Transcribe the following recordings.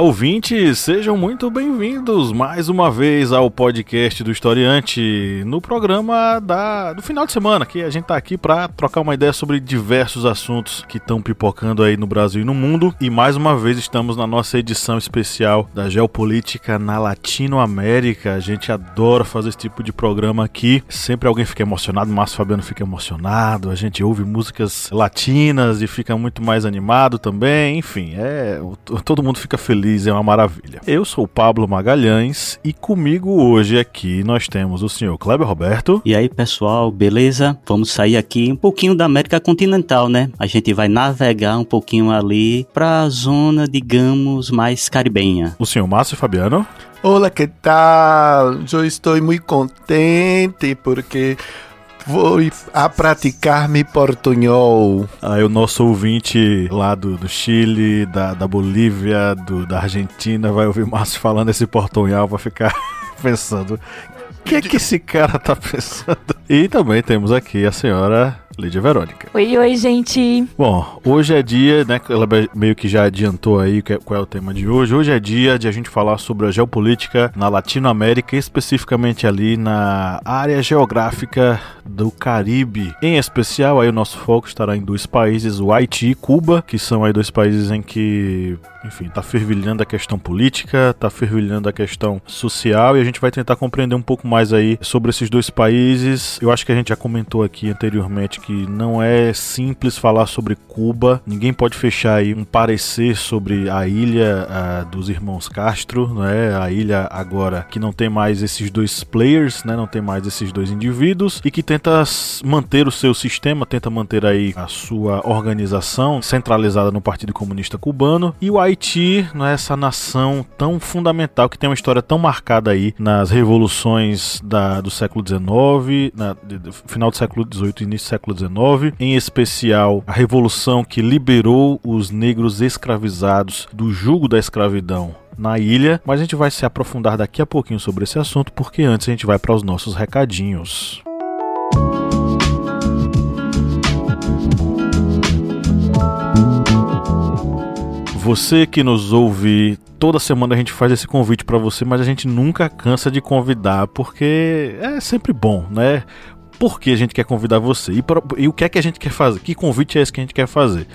Ouvintes, sejam muito bem-vindos mais uma vez ao podcast do Historiante, no programa da, do final de semana, que a gente tá aqui para trocar uma ideia sobre diversos assuntos que estão pipocando aí no Brasil e no mundo. E mais uma vez estamos na nossa edição especial da geopolítica na Latinoamérica. A gente adora fazer esse tipo de programa aqui. Sempre alguém fica emocionado, Márcio Fabiano fica emocionado, a gente ouve músicas latinas e fica muito mais animado também. Enfim, é todo mundo fica feliz feliz, é uma maravilha. Eu sou o Pablo Magalhães e comigo hoje aqui nós temos o senhor Kleber Roberto. E aí, pessoal, beleza? Vamos sair aqui um pouquinho da América continental, né? A gente vai navegar um pouquinho ali para a zona, digamos, mais caribenha. O senhor Márcio Fabiano. Olá, que tal? Eu estou muito contente porque vou a praticar me portunhol. Aí o nosso ouvinte lá do, do Chile, da, da Bolívia, do, da Argentina, vai ouvir Márcio falando esse portunhol, vai ficar pensando, o que é que esse cara tá pensando? E também temos aqui a senhora Lídia Verônica. Oi, oi, gente. Bom, hoje é dia, né? Ela meio que já adiantou aí qual é o tema de hoje. Hoje é dia de a gente falar sobre a geopolítica na Latinoamérica, especificamente ali na área geográfica do Caribe. Em especial, aí o nosso foco estará em dois países, o Haiti e Cuba, que são aí dois países em que, enfim, tá fervilhando a questão política, tá fervilhando a questão social e a gente vai tentar compreender um pouco mais aí sobre esses dois países. Eu acho que a gente já comentou aqui anteriormente que não é simples falar sobre Cuba. Ninguém pode fechar aí um parecer sobre a ilha a, dos irmãos Castro, não é? A ilha agora que não tem mais esses dois players, né? Não tem mais esses dois indivíduos e que tenta manter o seu sistema, tenta manter aí a sua organização centralizada no Partido Comunista Cubano e o Haiti, não é essa nação tão fundamental que tem uma história tão marcada aí nas revoluções da, do século XIX, na, final do século XVIII início do século XIX, em especial a revolução que liberou os negros escravizados do jugo da escravidão na ilha, mas a gente vai se aprofundar daqui a pouquinho sobre esse assunto, porque antes a gente vai para os nossos recadinhos. Você que nos ouve toda semana a gente faz esse convite para você, mas a gente nunca cansa de convidar porque é sempre bom, né? Por que a gente quer convidar você e, pra, e o que é que a gente quer fazer, que convite é esse que a gente quer fazer.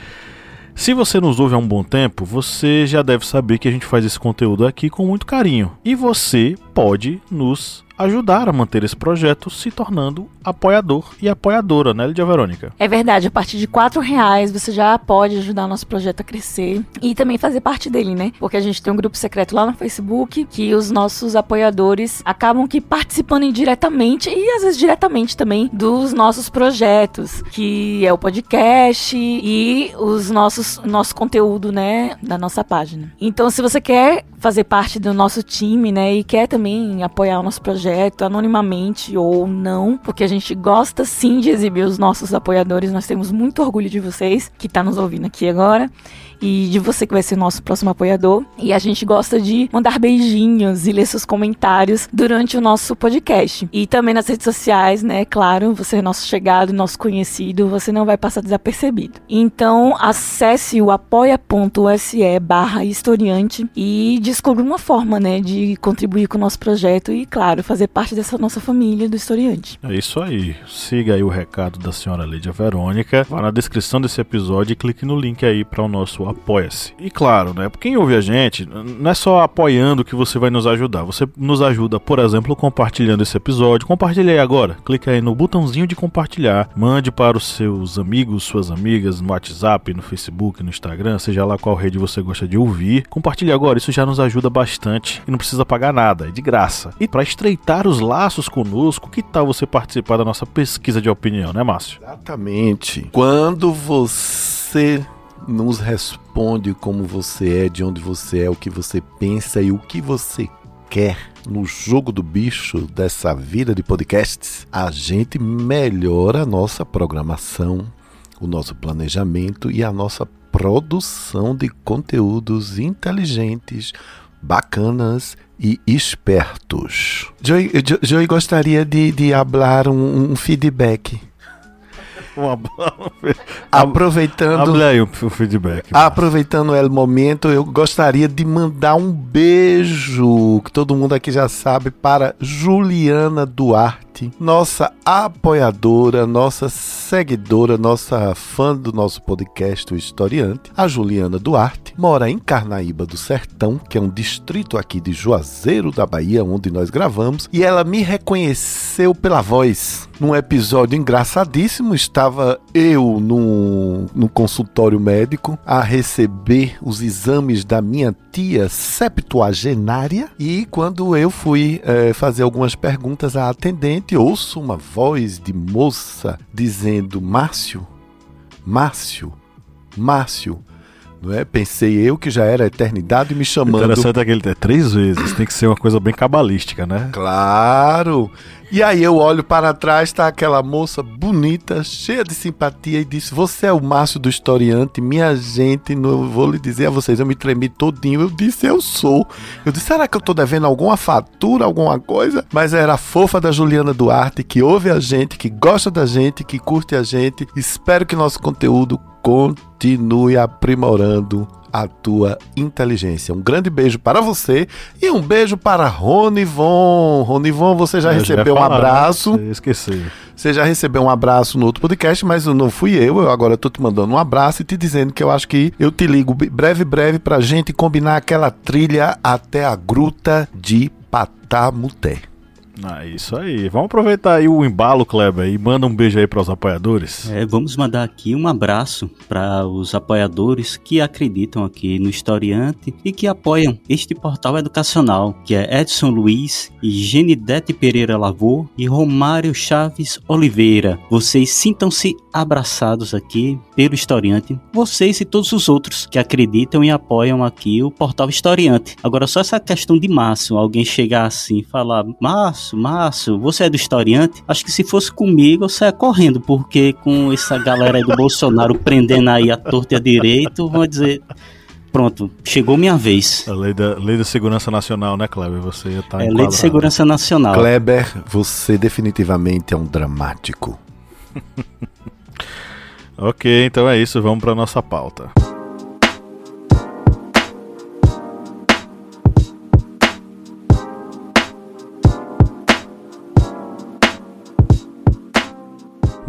Se você nos ouve há um bom tempo, você já deve saber que a gente faz esse conteúdo aqui com muito carinho. E você pode nos ajudar a manter esse projeto se tornando apoiador e apoiadora, né, Lídia Verônica? É verdade, a partir de quatro reais você já pode ajudar o nosso projeto a crescer e também fazer parte dele, né? Porque a gente tem um grupo secreto lá no Facebook que os nossos apoiadores acabam que participando indiretamente e às vezes diretamente também dos nossos projetos, que é o podcast e os nossos nosso conteúdo, né, da nossa página. Então, se você quer fazer parte do nosso time, né, e quer também apoiar o nosso projeto anonimamente ou não, porque a gente gosta sim de exibir os nossos apoiadores, nós temos muito orgulho de vocês que está nos ouvindo aqui agora e de você que vai ser nosso próximo apoiador. E a gente gosta de mandar beijinhos e ler seus comentários durante o nosso podcast. E também nas redes sociais, né? Claro, você é nosso chegado, nosso conhecido, você não vai passar desapercebido. Então, acesse o apoia.se barra historiante e descubra uma forma, né, de contribuir com o nosso projeto e, claro, fazer parte dessa nossa família do historiante. É isso aí. Siga aí o recado da senhora Lídia Verônica. Vá na descrição desse episódio e clique no link aí para o nosso Apoia-se. E claro, né? Quem ouve a gente, não é só apoiando que você vai nos ajudar. Você nos ajuda, por exemplo, compartilhando esse episódio. Compartilhe aí agora. Clique aí no botãozinho de compartilhar. Mande para os seus amigos, suas amigas no WhatsApp, no Facebook, no Instagram, seja lá qual rede você gosta de ouvir. Compartilhe agora, isso já nos ajuda bastante e não precisa pagar nada, é de graça. E para estreitar os laços conosco, que tal você participar da nossa pesquisa de opinião, né, Márcio? Exatamente. Quando você nos responde como você é, de onde você é, o que você pensa e o que você quer no jogo do bicho dessa vida de podcasts, a gente melhora a nossa programação, o nosso planejamento e a nossa produção de conteúdos inteligentes, bacanas e espertos. Joey, Joey gostaria de, de hablar um, um feedback. aproveitando Hable aí o feedback. Aproveitando o momento, eu gostaria de mandar um beijo, que todo mundo aqui já sabe, para Juliana Duarte, nossa apoiadora, nossa seguidora, nossa fã do nosso podcast, o Historiante. A Juliana Duarte mora em Carnaíba do Sertão, que é um distrito aqui de Juazeiro da Bahia, onde nós gravamos, e ela me reconheceu pela voz. Num episódio engraçadíssimo, estava eu num, num consultório médico a receber os exames da minha tia septuagenária e quando eu fui é, fazer algumas perguntas à atendente, ouço uma voz de moça dizendo: Márcio, Márcio, Márcio. Não é? Pensei eu que já era a eternidade me chamando. Interessante é que ele tem três vezes, tem que ser uma coisa bem cabalística, né? Claro! E aí eu olho para trás, está aquela moça bonita, cheia de simpatia e disse: "Você é o Márcio do historiante, minha gente, não vou lhe dizer a vocês, eu me tremi todinho". Eu disse: "Eu sou". Eu disse: "Será que eu estou devendo alguma fatura, alguma coisa?". Mas era a fofa da Juliana Duarte que ouve a gente, que gosta da gente, que curte a gente. Espero que nosso conteúdo continue aprimorando a tua inteligência. Um grande beijo para você e um beijo para Ronivon. Ronivon, você já eu recebeu já falar, um abraço. Né? Esqueci. Você já recebeu um abraço no outro podcast, mas não fui eu. Eu agora estou te mandando um abraço e te dizendo que eu acho que eu te ligo breve, breve para gente combinar aquela trilha até a gruta de Patamuté. Ah, isso aí. Vamos aproveitar aí o embalo, Kleber, e manda um beijo aí para os apoiadores. É, vamos mandar aqui um abraço para os apoiadores que acreditam aqui no Historiante e que apoiam este portal educacional, que é Edson Luiz Genidete Pereira Lavô e Romário Chaves Oliveira. Vocês sintam-se abraçados aqui pelo Historiante, vocês e todos os outros que acreditam e apoiam aqui o portal Historiante. Agora, só essa questão de Márcio, alguém chegar assim e falar, Márcio, Márcio, Márcio, você é do historiante? Acho que se fosse comigo, eu saia correndo, porque com essa galera aí do Bolsonaro prendendo aí a torta e a direito, vão dizer. Pronto, chegou minha vez. A lei da, lei da segurança nacional, né, Kleber? Você ia estar tá É, lei de segurança nacional. Kleber, você definitivamente é um dramático. ok, então é isso, vamos para nossa pauta.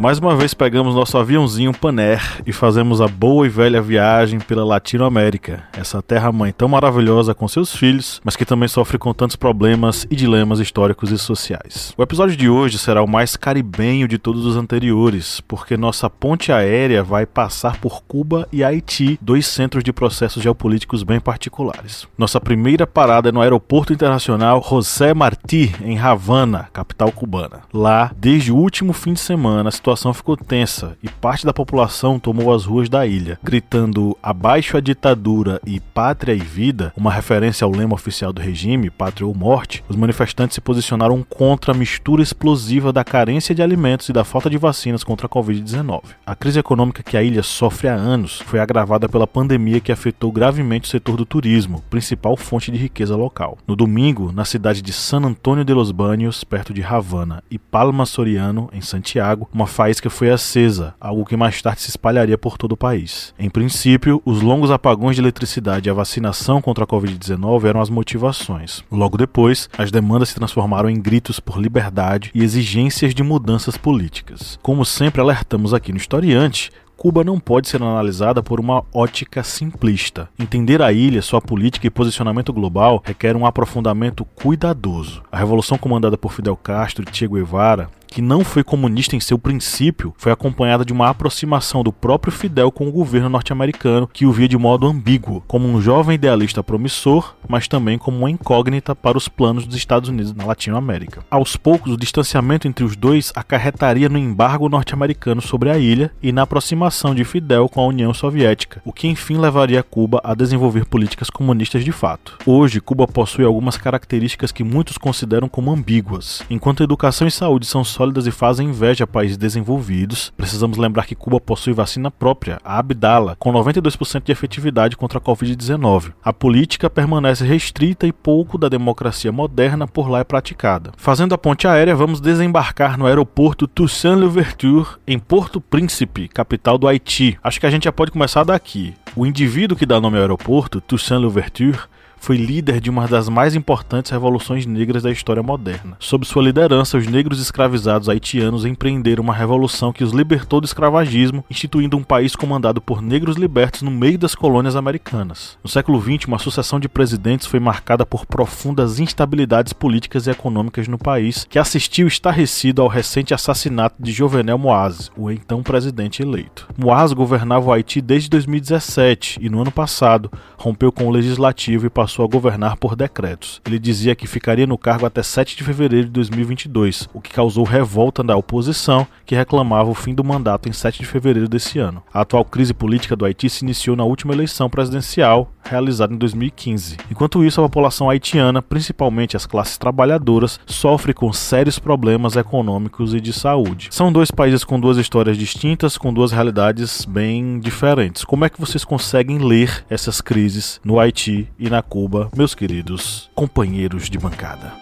Mais uma vez pegamos nosso aviãozinho Paner e fazemos a boa e velha viagem pela Latinoamérica, essa terra-mãe tão maravilhosa com seus filhos, mas que também sofre com tantos problemas e dilemas históricos e sociais. O episódio de hoje será o mais caribenho de todos os anteriores, porque nossa ponte aérea vai passar por Cuba e Haiti, dois centros de processos geopolíticos bem particulares. Nossa primeira parada é no Aeroporto Internacional José Martí, em Havana, capital cubana. Lá, desde o último fim de semana, a situação situação ficou tensa e parte da população tomou as ruas da ilha, gritando abaixo a ditadura e pátria e vida, uma referência ao lema oficial do regime, pátria ou morte. Os manifestantes se posicionaram contra a mistura explosiva da carência de alimentos e da falta de vacinas contra a Covid-19. A crise econômica que a ilha sofre há anos foi agravada pela pandemia que afetou gravemente o setor do turismo, principal fonte de riqueza local. No domingo, na cidade de San Antônio de los Baños, perto de Havana, e Palma Soriano, em Santiago, uma faísca foi acesa, algo que mais tarde se espalharia por todo o país. Em princípio, os longos apagões de eletricidade e a vacinação contra a Covid-19 eram as motivações. Logo depois, as demandas se transformaram em gritos por liberdade e exigências de mudanças políticas. Como sempre alertamos aqui no Historiante, Cuba não pode ser analisada por uma ótica simplista. Entender a ilha, sua política e posicionamento global requer um aprofundamento cuidadoso. A revolução comandada por Fidel Castro e Che Guevara que não foi comunista em seu princípio, foi acompanhada de uma aproximação do próprio Fidel com o governo norte-americano, que o via de modo ambíguo, como um jovem idealista promissor, mas também como uma incógnita para os planos dos Estados Unidos na Latinoamérica. Aos poucos, o distanciamento entre os dois acarretaria no embargo norte-americano sobre a ilha e na aproximação de Fidel com a União Soviética, o que enfim levaria Cuba a desenvolver políticas comunistas de fato. Hoje, Cuba possui algumas características que muitos consideram como ambíguas. Enquanto educação e saúde são só sólidas e fazem inveja a países desenvolvidos. Precisamos lembrar que Cuba possui vacina própria, a Abdala, com 92% de efetividade contra a Covid-19. A política permanece restrita e pouco da democracia moderna por lá é praticada. Fazendo a ponte aérea, vamos desembarcar no aeroporto Toussaint Louverture, em Porto Príncipe, capital do Haiti. Acho que a gente já pode começar daqui. O indivíduo que dá nome ao aeroporto, Toussaint Louverture, foi líder de uma das mais importantes revoluções negras da história moderna. Sob sua liderança, os negros escravizados haitianos empreenderam uma revolução que os libertou do escravagismo, instituindo um país comandado por negros libertos no meio das colônias americanas. No século XX, uma sucessão de presidentes foi marcada por profundas instabilidades políticas e econômicas no país, que assistiu estarrecido ao recente assassinato de Jovenel Moise, o então presidente eleito. Moise governava o Haiti desde 2017 e no ano passado rompeu com o legislativo e passou passou a governar por decretos. Ele dizia que ficaria no cargo até 7 de fevereiro de 2022, o que causou revolta da oposição, que reclamava o fim do mandato em 7 de fevereiro desse ano. A atual crise política do Haiti se iniciou na última eleição presidencial, realizada em 2015. Enquanto isso, a população haitiana, principalmente as classes trabalhadoras, sofre com sérios problemas econômicos e de saúde. São dois países com duas histórias distintas, com duas realidades bem diferentes. Como é que vocês conseguem ler essas crises no Haiti e na Cuba? Cuba, meus queridos companheiros de bancada.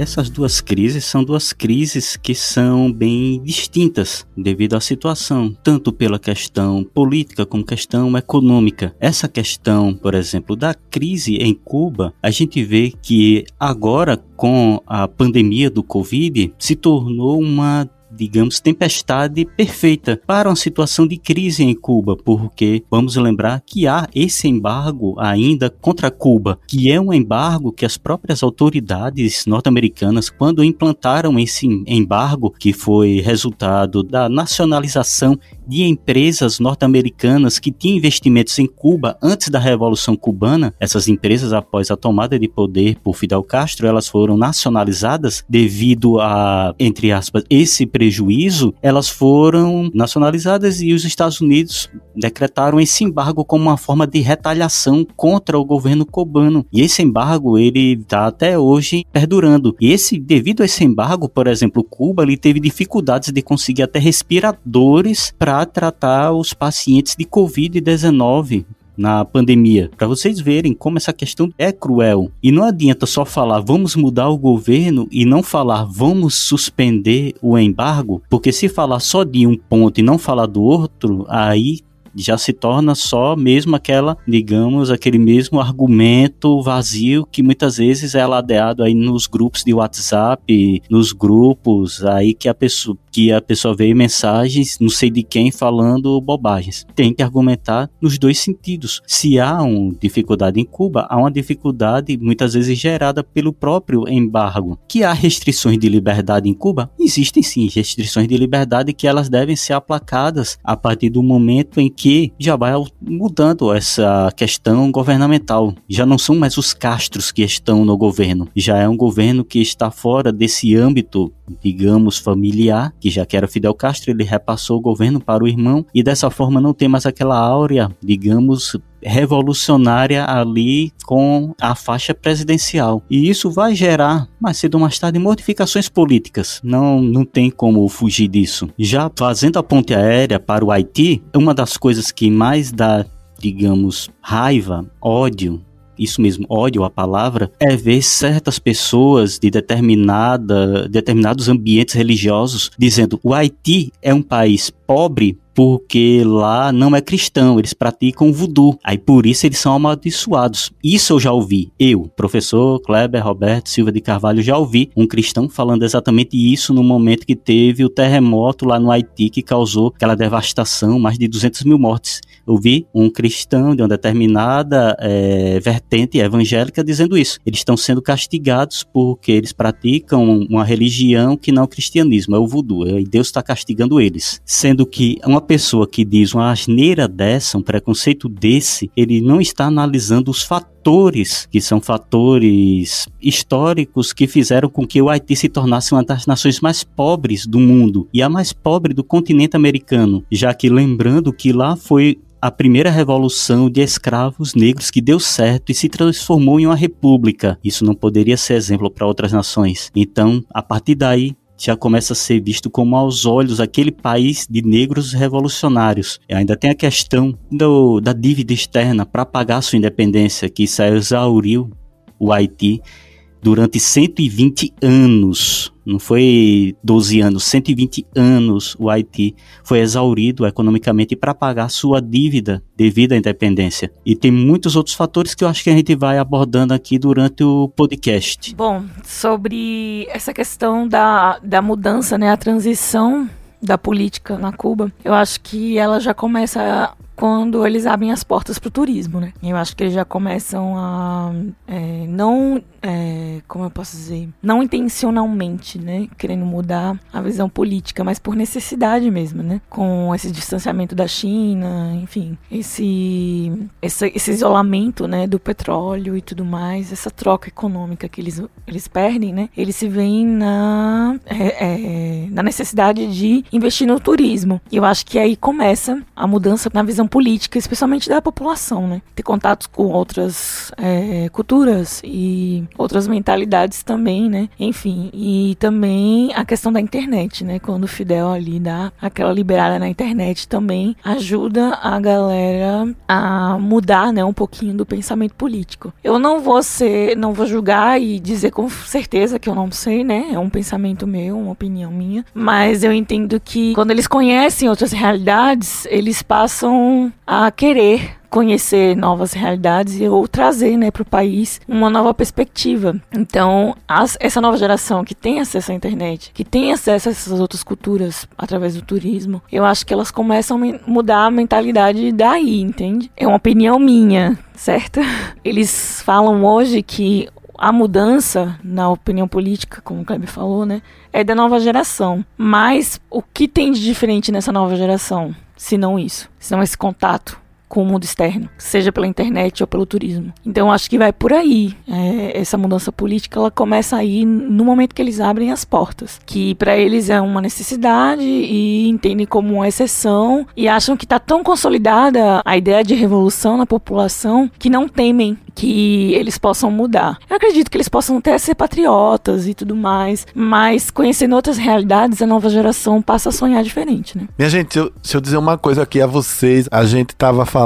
Essas duas crises são duas crises que são bem distintas devido à situação, tanto pela questão política como questão econômica. Essa questão, por exemplo, da crise em Cuba, a gente vê que agora com a pandemia do Covid se tornou uma digamos, tempestade perfeita para uma situação de crise em Cuba, porque vamos lembrar que há esse embargo ainda contra Cuba, que é um embargo que as próprias autoridades norte-americanas, quando implantaram esse embargo, que foi resultado da nacionalização de empresas norte-americanas que tinham investimentos em Cuba antes da Revolução Cubana. Essas empresas, após a tomada de poder por Fidel Castro, elas foram nacionalizadas devido a, entre aspas, esse prejuízo. Elas foram nacionalizadas e os Estados Unidos decretaram esse embargo como uma forma de retaliação contra o governo cubano. E esse embargo ele está até hoje perdurando. E esse, devido a esse embargo, por exemplo, Cuba ele teve dificuldades de conseguir até respiradores para tratar os pacientes de Covid-19 na pandemia, para vocês verem como essa questão é cruel. E não adianta só falar vamos mudar o governo e não falar vamos suspender o embargo, porque se falar só de um ponto e não falar do outro, aí já se torna só mesmo aquela, digamos, aquele mesmo argumento vazio que muitas vezes é ladeado aí nos grupos de WhatsApp, nos grupos aí que a pessoa que a pessoa vê mensagens, não sei de quem, falando bobagens. Tem que argumentar nos dois sentidos. Se há uma dificuldade em Cuba, há uma dificuldade muitas vezes gerada pelo próprio embargo. Que há restrições de liberdade em Cuba? Existem sim restrições de liberdade que elas devem ser aplacadas a partir do momento em que já vai mudando essa questão governamental. Já não são mais os castros que estão no governo, já é um governo que está fora desse âmbito digamos, familiar, que já que era Fidel Castro, ele repassou o governo para o irmão e dessa forma não tem mais aquela áurea, digamos, revolucionária ali com a faixa presidencial. E isso vai gerar, mais cedo ou mais tarde, modificações políticas. Não, não tem como fugir disso. Já fazendo a ponte aérea para o Haiti, uma das coisas que mais dá, digamos, raiva, ódio isso mesmo, ódio à palavra, é ver certas pessoas de determinada, determinados ambientes religiosos dizendo o Haiti é um país pobre porque lá não é cristão, eles praticam voodoo. Aí por isso eles são amaldiçoados. Isso eu já ouvi. Eu, professor Kleber Roberto Silva de Carvalho, já ouvi um cristão falando exatamente isso no momento que teve o terremoto lá no Haiti que causou aquela devastação, mais de 200 mil mortes. Eu vi um cristão de uma determinada é, vertente evangélica dizendo isso. Eles estão sendo castigados porque eles praticam uma religião que não é o cristianismo, é o voodoo. E Deus está castigando eles. Sendo que uma pessoa que diz uma asneira dessa, um preconceito desse, ele não está analisando os fatores que são fatores históricos que fizeram com que o Haiti se tornasse uma das nações mais pobres do mundo e a mais pobre do continente americano, já que lembrando que lá foi a primeira revolução de escravos negros que deu certo e se transformou em uma república. Isso não poderia ser exemplo para outras nações. Então, a partir daí, já começa a ser visto como aos olhos aquele país de negros revolucionários. E ainda tem a questão do, da dívida externa para pagar sua independência, que isso exauriu o Haiti durante 120 anos, não foi 12 anos, 120 anos o Haiti foi exaurido economicamente para pagar sua dívida devido à independência. E tem muitos outros fatores que eu acho que a gente vai abordando aqui durante o podcast. Bom, sobre essa questão da, da mudança, né, a transição da política na Cuba, eu acho que ela já começa quando eles abrem as portas para o turismo, né? Eu acho que eles já começam a é, não, é, como eu posso dizer, não intencionalmente, né, querendo mudar a visão política, mas por necessidade mesmo, né? Com esse distanciamento da China, enfim, esse, esse, esse isolamento, né, do petróleo e tudo mais, essa troca econômica que eles, eles perdem, né? Eles se veem na, é, é na necessidade de investir no turismo. E eu acho que aí começa a mudança na visão política, especialmente da população, né? Ter contatos com outras é, culturas e outras mentalidades também, né? Enfim, e também a questão da internet, né? Quando o Fidel ali dá aquela liberada na internet também ajuda a galera a mudar, né? Um pouquinho do pensamento político. Eu não vou ser, não vou julgar e dizer com certeza que eu não sei, né? É um pensamento meu, uma opinião minha, mas eu entendo que quando eles conhecem outras realidades, eles passam a querer conhecer novas realidades ou trazer né, para o país uma nova perspectiva. Então, as, essa nova geração que tem acesso à internet, que tem acesso a essas outras culturas através do turismo, eu acho que elas começam a mudar a mentalidade daí, entende? É uma opinião minha, certo? Eles falam hoje que a mudança na opinião política, como o Kleber falou, né, é da nova geração. Mas o que tem de diferente nessa nova geração? Se não isso, se não esse contato com o mundo externo, seja pela internet ou pelo turismo. Então acho que vai por aí. É, essa mudança política ela começa aí no momento que eles abrem as portas, que para eles é uma necessidade e entendem como uma exceção e acham que está tão consolidada a ideia de revolução na população que não temem que eles possam mudar. Eu acredito que eles possam até ser patriotas e tudo mais, mas conhecendo outras realidades, a nova geração passa a sonhar diferente, né? Minha gente, eu, se eu dizer uma coisa aqui a vocês, a gente tava falando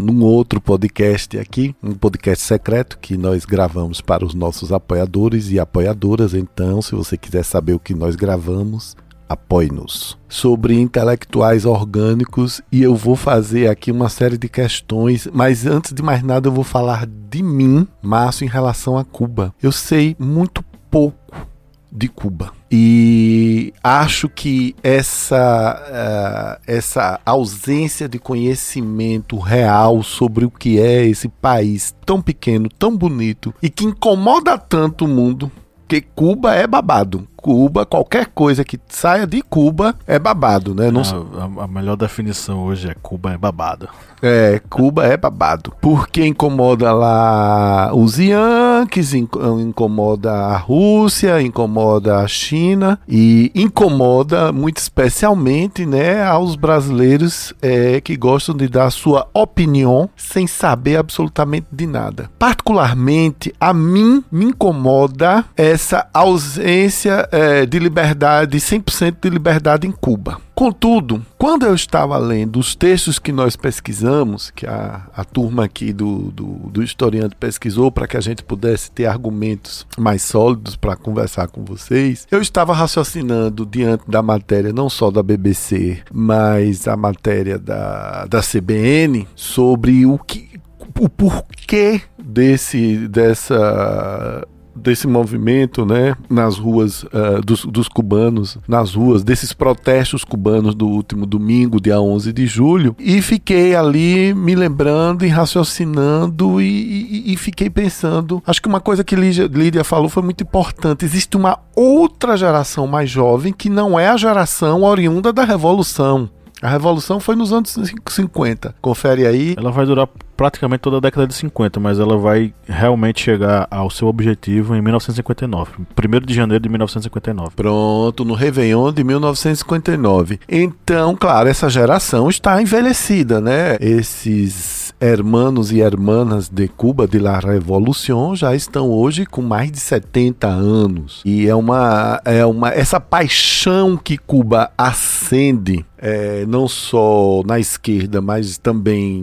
num outro podcast aqui, um podcast secreto que nós gravamos para os nossos apoiadores e apoiadoras. Então, se você quiser saber o que nós gravamos, apoie-nos. Sobre intelectuais orgânicos e eu vou fazer aqui uma série de questões, mas antes de mais nada eu vou falar de mim, Márcio, em relação a Cuba. Eu sei muito pouco de Cuba. E acho que essa, uh, essa ausência de conhecimento real sobre o que é esse país tão pequeno, tão bonito e que incomoda tanto o mundo, que Cuba é babado. Cuba, qualquer coisa que saia de Cuba é babado, né? Não... A, a, melhor definição hoje é Cuba é babado. É, Cuba é babado. Porque incomoda lá os Yankees, incomoda a Rússia, incomoda a China e incomoda muito especialmente, né, aos brasileiros é, que gostam de dar sua opinião sem saber absolutamente de nada. Particularmente, a mim me incomoda essa ausência é, de liberdade, 100% de liberdade em Cuba. Contudo, quando eu estava lendo os textos que nós pesquisamos, que a, a turma aqui do, do, do historiante pesquisou para que a gente pudesse ter argumentos mais sólidos para conversar com vocês, eu estava raciocinando diante da matéria não só da BBC, mas a matéria da, da CBN sobre o que o porquê desse dessa desse movimento, né, nas ruas uh, dos, dos, cubanos, nas ruas desses protestos cubanos do último domingo, dia 11 de julho, e fiquei ali me lembrando e raciocinando e, e, e fiquei pensando. Acho que uma coisa que Lídia, Lídia falou foi muito importante. Existe uma outra geração mais jovem que não é a geração oriunda da revolução. A revolução foi nos anos 50. Confere aí. Ela vai durar praticamente toda a década de 50, mas ela vai realmente chegar ao seu objetivo em 1959, 1 de janeiro de 1959. Pronto, no Réveillon de 1959. Então, claro, essa geração está envelhecida, né? Esses hermanos e hermanas de Cuba de la Revolución já estão hoje com mais de 70 anos. E é uma é uma essa paixão que Cuba acende é, não só na esquerda, mas também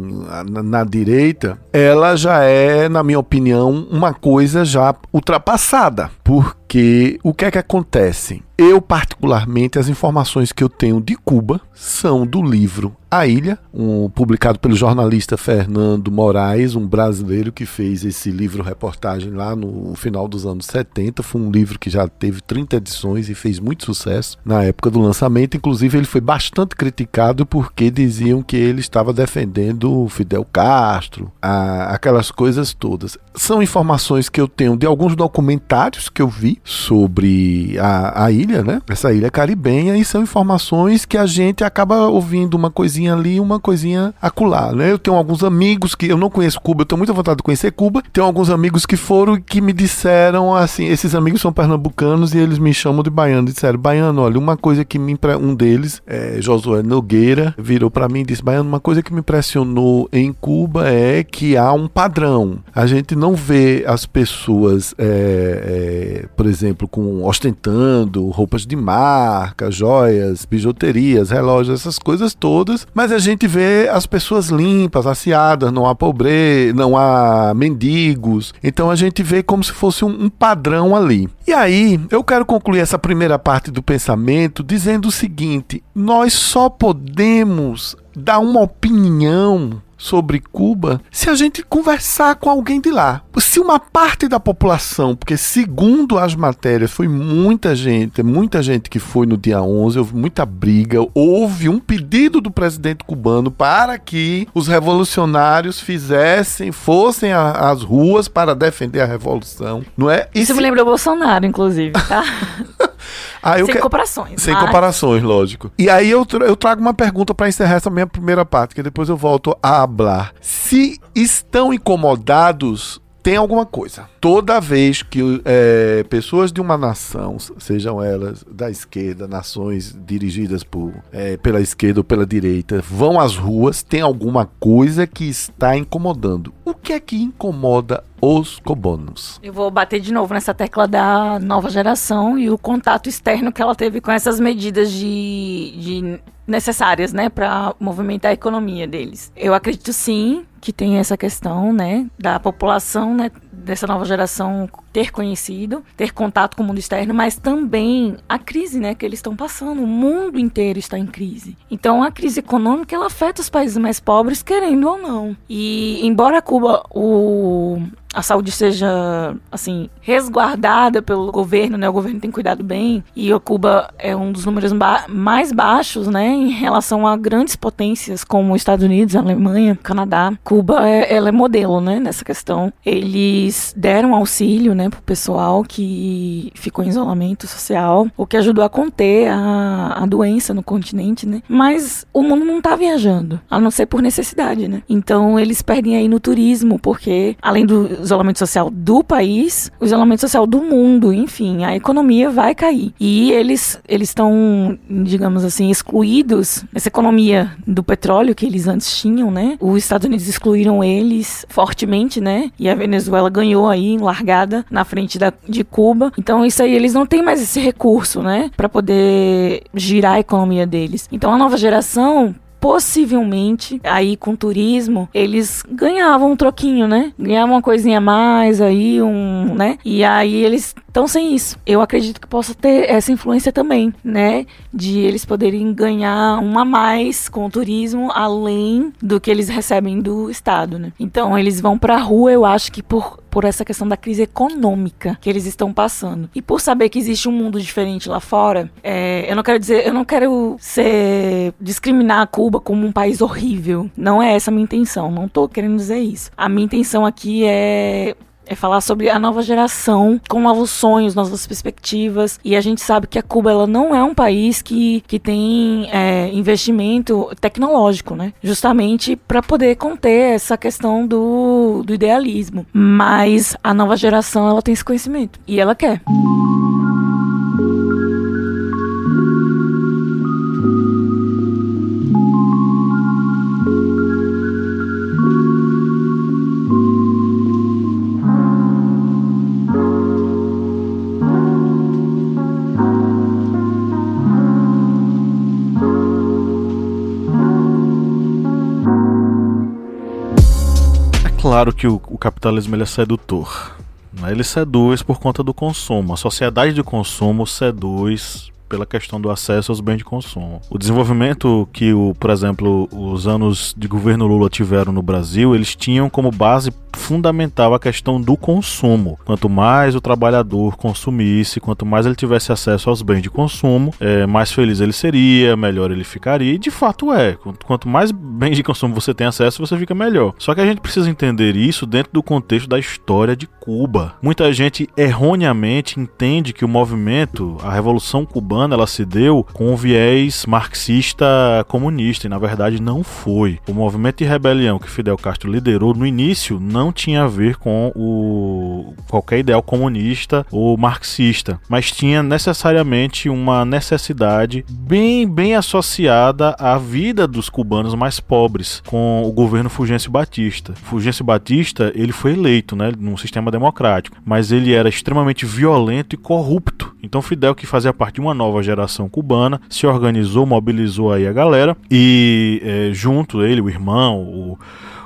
na, na, direita, ela já é, na minha opinião, uma coisa já ultrapassada. Porque o que é que acontece? Eu, particularmente, as informações que eu tenho de Cuba são do livro A Ilha, um, publicado pelo jornalista Fernando Moraes, um brasileiro que fez esse livro-reportagem lá no final dos anos 70. Foi um livro que já teve 30 edições e fez muito sucesso na época do lançamento. Inclusive, ele foi bastante criticado porque diziam que ele estava defendendo Fidel Castro, a, aquelas coisas todas. São informações que eu tenho de alguns documentários que eu vi sobre a, a ilha né? Essa ilha caribenha e são informações que a gente acaba ouvindo uma coisinha ali, uma coisinha acolá, né? Eu tenho alguns amigos que eu não conheço Cuba, eu tenho muita vontade de conhecer Cuba. Tenho alguns amigos que foram e que me disseram assim, esses amigos são pernambucanos e eles me chamam de baiano, disseram: "Baiano, olha, uma coisa que me um deles, é, Josué Nogueira, virou para mim e disse: "Baiano, uma coisa que me impressionou em Cuba é que há um padrão. A gente não vê as pessoas, é, é, por exemplo, com ostentando roupas de marca, joias, bijuterias, relógios, essas coisas todas, mas a gente vê as pessoas limpas, aciadas, não há pobreza, não há mendigos. Então a gente vê como se fosse um, um padrão ali. E aí, eu quero concluir essa primeira parte do pensamento dizendo o seguinte: nós só podemos dar uma opinião sobre Cuba se a gente conversar com alguém de lá. Se uma parte da população, porque segundo as matérias foi muita gente, muita gente que foi no dia 11, houve muita briga, houve um pedido do presidente cubano para que os revolucionários fizessem, fossem às ruas para defender a revolução, não é? E Isso me lembra o Bolsonaro, inclusive, tá? Ah, sem que... comparações. Sem mas... comparações, lógico. E aí eu, eu trago uma pergunta para encerrar essa minha primeira parte, que depois eu volto a hablar. Se estão incomodados tem alguma coisa. Toda vez que é, pessoas de uma nação, sejam elas da esquerda, nações dirigidas por, é, pela esquerda ou pela direita, vão às ruas, tem alguma coisa que está incomodando. O que é que incomoda os cubanos? Eu vou bater de novo nessa tecla da nova geração e o contato externo que ela teve com essas medidas de, de necessárias, né, para movimentar a economia deles. Eu acredito sim que tem essa questão, né, da população, né, dessa nova geração ter conhecido, ter contato com o mundo externo, mas também a crise, né, que eles estão passando. O mundo inteiro está em crise. Então, a crise econômica ela afeta os países mais pobres, querendo ou não. E embora Cuba o a saúde seja assim resguardada pelo governo, né? O governo tem cuidado bem e Cuba é um dos números ba mais baixos, né, em relação a grandes potências como os Estados Unidos, Alemanha, Canadá. Cuba é, ela é modelo, né, nessa questão. Eles deram auxílio, né, pro pessoal que ficou em isolamento social, o que ajudou a conter a, a doença no continente, né? Mas o mundo não tá viajando, a não ser por necessidade, né? Então eles perdem aí no turismo, porque além do isolamento social do país, o isolamento social do mundo, enfim, a economia vai cair. E eles eles estão, digamos assim, excluídos nessa economia do petróleo que eles antes tinham, né? Os Estados Unidos excluíram eles fortemente, né? E a Venezuela ganhou aí em largada na frente da, de Cuba. Então isso aí eles não têm mais esse recurso, né, para poder girar a economia deles. Então a nova geração possivelmente aí com turismo eles ganhavam um troquinho, né? Ganhavam uma coisinha a mais aí, um, né? E aí eles estão sem isso. Eu acredito que possa ter essa influência também, né? De eles poderem ganhar uma mais com o turismo além do que eles recebem do estado, né? Então eles vão para a rua, eu acho que por por essa questão da crise econômica que eles estão passando e por saber que existe um mundo diferente lá fora, é, eu não quero dizer, eu não quero ser discriminar a Cuba como um país horrível. Não é essa a minha intenção. Não tô querendo dizer isso. A minha intenção aqui é é falar sobre a nova geração com novos sonhos, novas perspectivas. E a gente sabe que a Cuba ela não é um país que, que tem é, investimento tecnológico, né? Justamente para poder conter essa questão do, do idealismo. Mas a nova geração ela tem esse conhecimento e ela quer. Claro que o, o capitalismo ele é sedutor. Né? Ele seduz por conta do consumo. A sociedade de consumo seduz pela questão do acesso aos bens de consumo. O desenvolvimento que, o, por exemplo, os anos de governo Lula tiveram no Brasil, eles tinham como base fundamental a questão do consumo. Quanto mais o trabalhador consumisse, quanto mais ele tivesse acesso aos bens de consumo, é, mais feliz ele seria, melhor ele ficaria. E de fato é. Quanto mais bens de consumo você tem acesso, você fica melhor. Só que a gente precisa entender isso dentro do contexto da história de Cuba. Muita gente erroneamente entende que o movimento, a Revolução Cubana, ela se deu com um viés marxista comunista, e na verdade não foi. O movimento de rebelião que Fidel Castro liderou no início não tinha a ver com o qualquer ideal comunista ou marxista, mas tinha necessariamente uma necessidade bem bem associada à vida dos cubanos mais pobres com o governo Fulgêncio Batista. Fulgêncio Batista, ele foi eleito, né, num sistema democrático, mas ele era extremamente violento e corrupto. Então Fidel, que fazia parte de uma nova geração cubana, se organizou, mobilizou aí a galera e é, junto ele, o irmão, o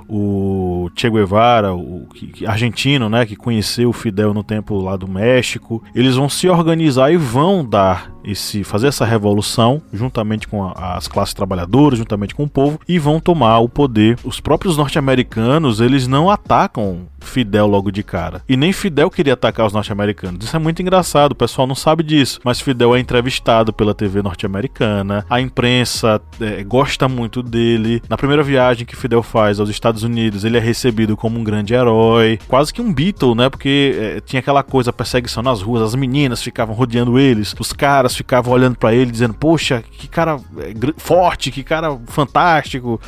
o Che Guevara, o argentino, né, que conheceu o Fidel no tempo lá do México, eles vão se organizar e vão dar esse fazer essa revolução juntamente com a, as classes trabalhadoras, juntamente com o povo e vão tomar o poder. Os próprios norte-americanos, eles não atacam Fidel logo de cara. E nem Fidel queria atacar os norte-americanos. Isso é muito engraçado, o pessoal não sabe disso. Mas Fidel é entrevistado pela TV norte-americana, a imprensa é, gosta muito dele. Na primeira viagem que Fidel faz aos Estados Unidos, ele é recebido como um grande herói, quase que um Beatle, né? Porque é, tinha aquela coisa, perseguição nas ruas, as meninas ficavam rodeando eles, os caras ficavam olhando para ele, dizendo: Poxa, que cara é, forte, que cara fantástico.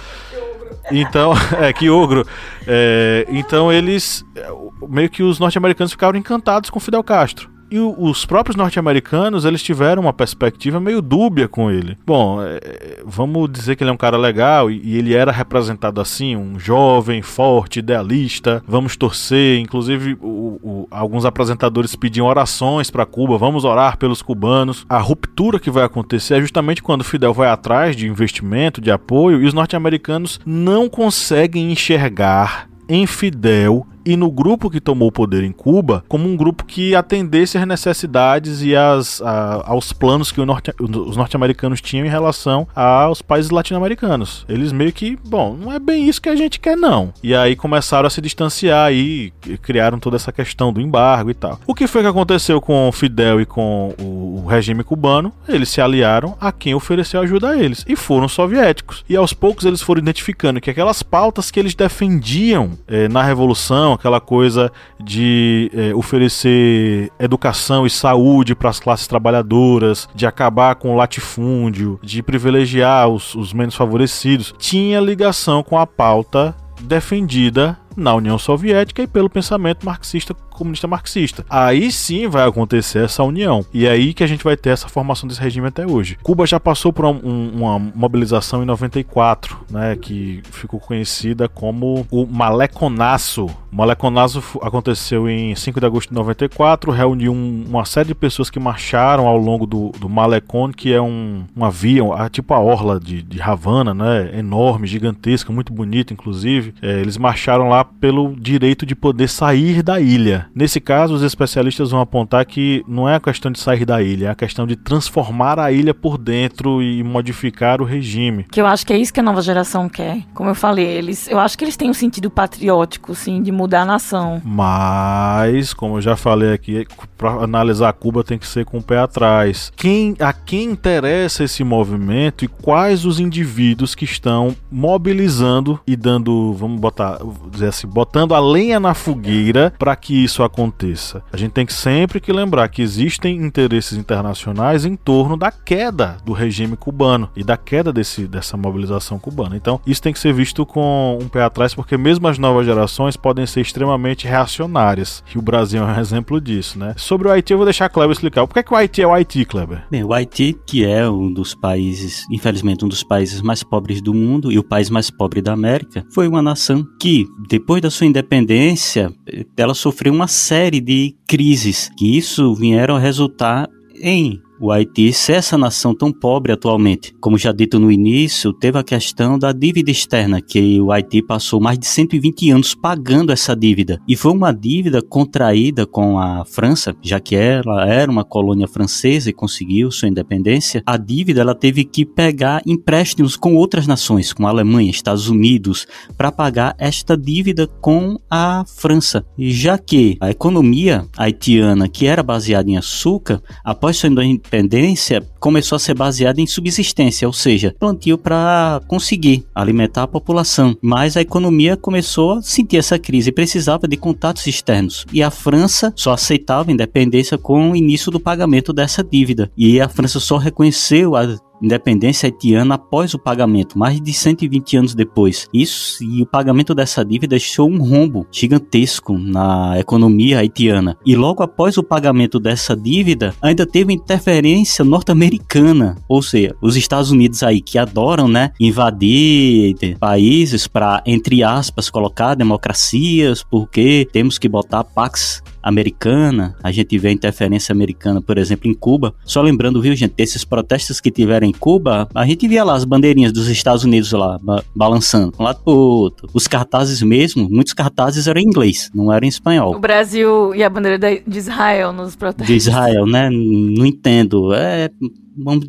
Então, é, que ogro. É, então eles. É, meio que os norte-americanos ficaram encantados com Fidel Castro. E os próprios norte-americanos, eles tiveram uma perspectiva meio dúbia com ele. Bom, é, vamos dizer que ele é um cara legal e, ele era representado assim, um jovem, forte, idealista. Vamos torcer. Inclusive, o, o, alguns apresentadores pediam orações para Cuba. Vamos orar pelos cubanos. A ruptura que vai acontecer é justamente quando Fidel vai atrás de investimento, de apoio, e os norte-americanos não conseguem enxergar em Fidel e no grupo que tomou o poder em Cuba como um grupo que atendesse às necessidades e às, a, aos planos que norte, os norte-americanos tinham em relação aos países latino-americanos. Eles meio que, bom, não é bem isso que a gente quer não. E aí começaram a se distanciar e criaram toda essa questão do embargo e tal. O que foi que aconteceu com Fidel e com o, o regime cubano? Eles se aliaram a quem ofereceu ajuda a eles e foram soviéticos. E aos poucos eles foram identificando que aquelas pautas que eles defendiam eh, na revolução aquela coisa de é, oferecer educação e saúde para as classes trabalhadoras, de acabar com o latifúndio, de privilegiar os, os menos favorecidos, tinha ligação com a pauta defendida na União Soviética e pelo pensamento marxista comunista marxista. Aí sim vai acontecer essa união. E é aí que a gente vai ter essa formação desse regime até hoje. Cuba já passou por um, uma mobilização em 94, né, que ficou conhecida como o Maleconaço. O Maleconaço aconteceu em 5 de agosto de 94, reuniu um, uma série de pessoas que marcharam ao longo do, do Malecon, que é um, uma via, tipo a orla de, de Havana, né, enorme, gigantesca, muito bonita, inclusive. É, eles marcharam lá pelo direito de poder sair da ilha. Nesse caso, os especialistas vão apontar que não é a questão de sair da ilha, é a questão de transformar a ilha por dentro e modificar o regime. Que eu acho que é isso que a nova geração quer. Como eu falei, eles, eu acho que eles têm um sentido patriótico, sim, de mudar a nação. Mas, como eu já falei aqui, para analisar Cuba tem que ser com o pé atrás. Quem, a quem interessa esse movimento e quais os indivíduos que estão mobilizando e dando, vamos botar, dizer assim, botando a lenha na fogueira para que isso aconteça. A gente tem que sempre que lembrar que existem interesses internacionais em torno da queda do regime cubano e da queda desse, dessa mobilização cubana. Então, isso tem que ser visto com um pé atrás, porque mesmo as novas gerações podem ser extremamente reacionárias. E o Brasil é um exemplo disso, né? Sobre o Haiti, eu vou deixar a Kleber explicar. Por que, é que o Haiti é o Haiti, Kleber? Bem, o Haiti, que é um dos países, infelizmente, um dos países mais pobres do mundo e o país mais pobre da América, foi uma nação que, depois da sua independência, ela sofreu uma série de crises, que isso vieram a resultar em o Haiti ser essa nação tão pobre atualmente. Como já dito no início, teve a questão da dívida externa, que o Haiti passou mais de 120 anos pagando essa dívida. E foi uma dívida contraída com a França, já que ela era uma colônia francesa e conseguiu sua independência. A dívida ela teve que pegar empréstimos com outras nações, com a Alemanha, Estados Unidos, para pagar esta dívida com a França. E já que a economia haitiana, que era baseada em açúcar, após sua independência começou a ser baseada em subsistência, ou seja, plantio para conseguir alimentar a população. Mas a economia começou a sentir essa crise e precisava de contatos externos. E a França só aceitava independência com o início do pagamento dessa dívida. E a França só reconheceu a independência haitiana após o pagamento, mais de 120 anos depois. Isso e o pagamento dessa dívida deixou um rombo gigantesco na economia haitiana. E logo após o pagamento dessa dívida, ainda teve interferência norte-americana, ou seja, os Estados Unidos aí que adoram, né, invadir países para entre aspas colocar democracias, porque temos que botar pax americana, a gente vê a interferência americana, por exemplo, em Cuba. Só lembrando, viu, gente, desses protestos que tiveram em Cuba, a gente via lá as bandeirinhas dos Estados Unidos lá, ba balançando, um lado pro outro. Os cartazes mesmo, muitos cartazes eram em inglês, não eram em espanhol. O Brasil e a bandeira de Israel nos protestos. De Israel, né? Não entendo. É. Vamos.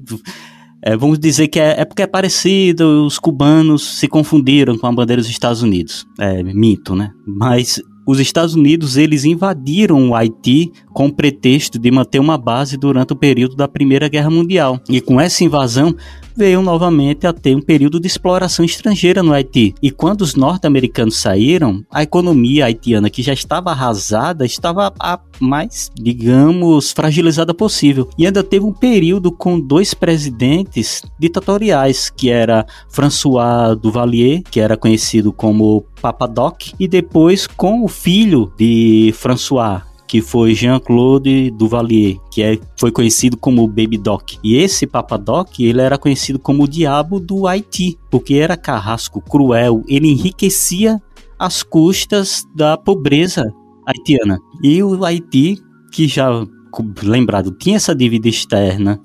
É, vamos dizer que é, é, porque é parecido, os cubanos se confundiram com a bandeira dos Estados Unidos. É mito, né? Mas os Estados Unidos eles invadiram o Haiti com pretexto de manter uma base durante o período da Primeira Guerra Mundial. E com essa invasão veio novamente a ter um período de exploração estrangeira no Haiti. E quando os norte-americanos saíram, a economia haitiana, que já estava arrasada, estava a mais, digamos, fragilizada possível. E ainda teve um período com dois presidentes ditatoriais, que era François Duvalier, que era conhecido como Papa Doc, e depois com o filho de François, que foi Jean-Claude Duvalier, que é, foi conhecido como Baby Doc. E esse Papa Doc, ele era conhecido como o diabo do Haiti, porque era carrasco, cruel, ele enriquecia às custas da pobreza haitiana. E o Haiti, que já lembrado, tinha essa dívida externa,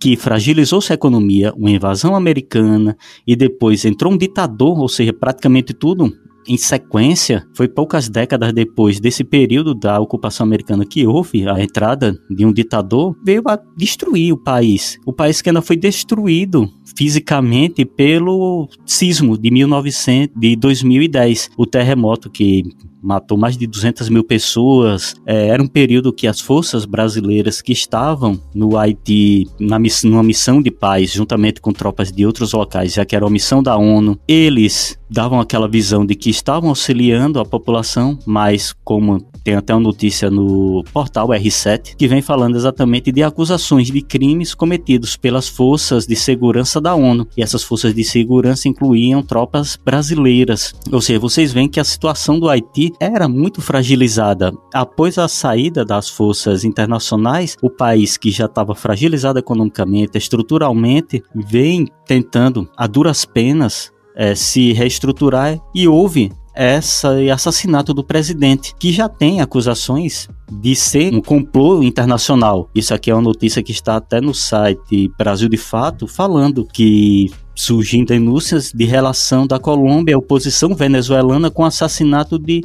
que fragilizou sua economia, uma invasão americana e depois entrou um ditador, ou seja, praticamente tudo em sequência, foi poucas décadas depois desse período da ocupação americana que houve a entrada de um ditador, veio a destruir o país. O país que ainda foi destruído fisicamente pelo sismo de 1900, de 2010, o terremoto que matou mais de 200 mil pessoas. É, era um período que as forças brasileiras que estavam no Haiti, na numa missão de paz, juntamente com tropas de outros locais, já que era uma missão da ONU, eles davam aquela visão de que estavam auxiliando a população, mas como tem até uma notícia no portal R7 que vem falando exatamente de acusações de crimes cometidos pelas forças de segurança da ONU. E essas forças de segurança incluíam tropas brasileiras. Ou seja, vocês veem que a situação do Haiti era muito fragilizada. Após a saída das forças internacionais, o país que já estava fragilizado economicamente, estruturalmente, vem tentando a duras penas é, se reestruturar e houve essa assassinato do presidente, que já tem acusações de ser um complô internacional. Isso aqui é uma notícia que está até no site Brasil de Fato, falando que surgindo denúncias de relação da Colômbia, a oposição venezuelana com o assassinato de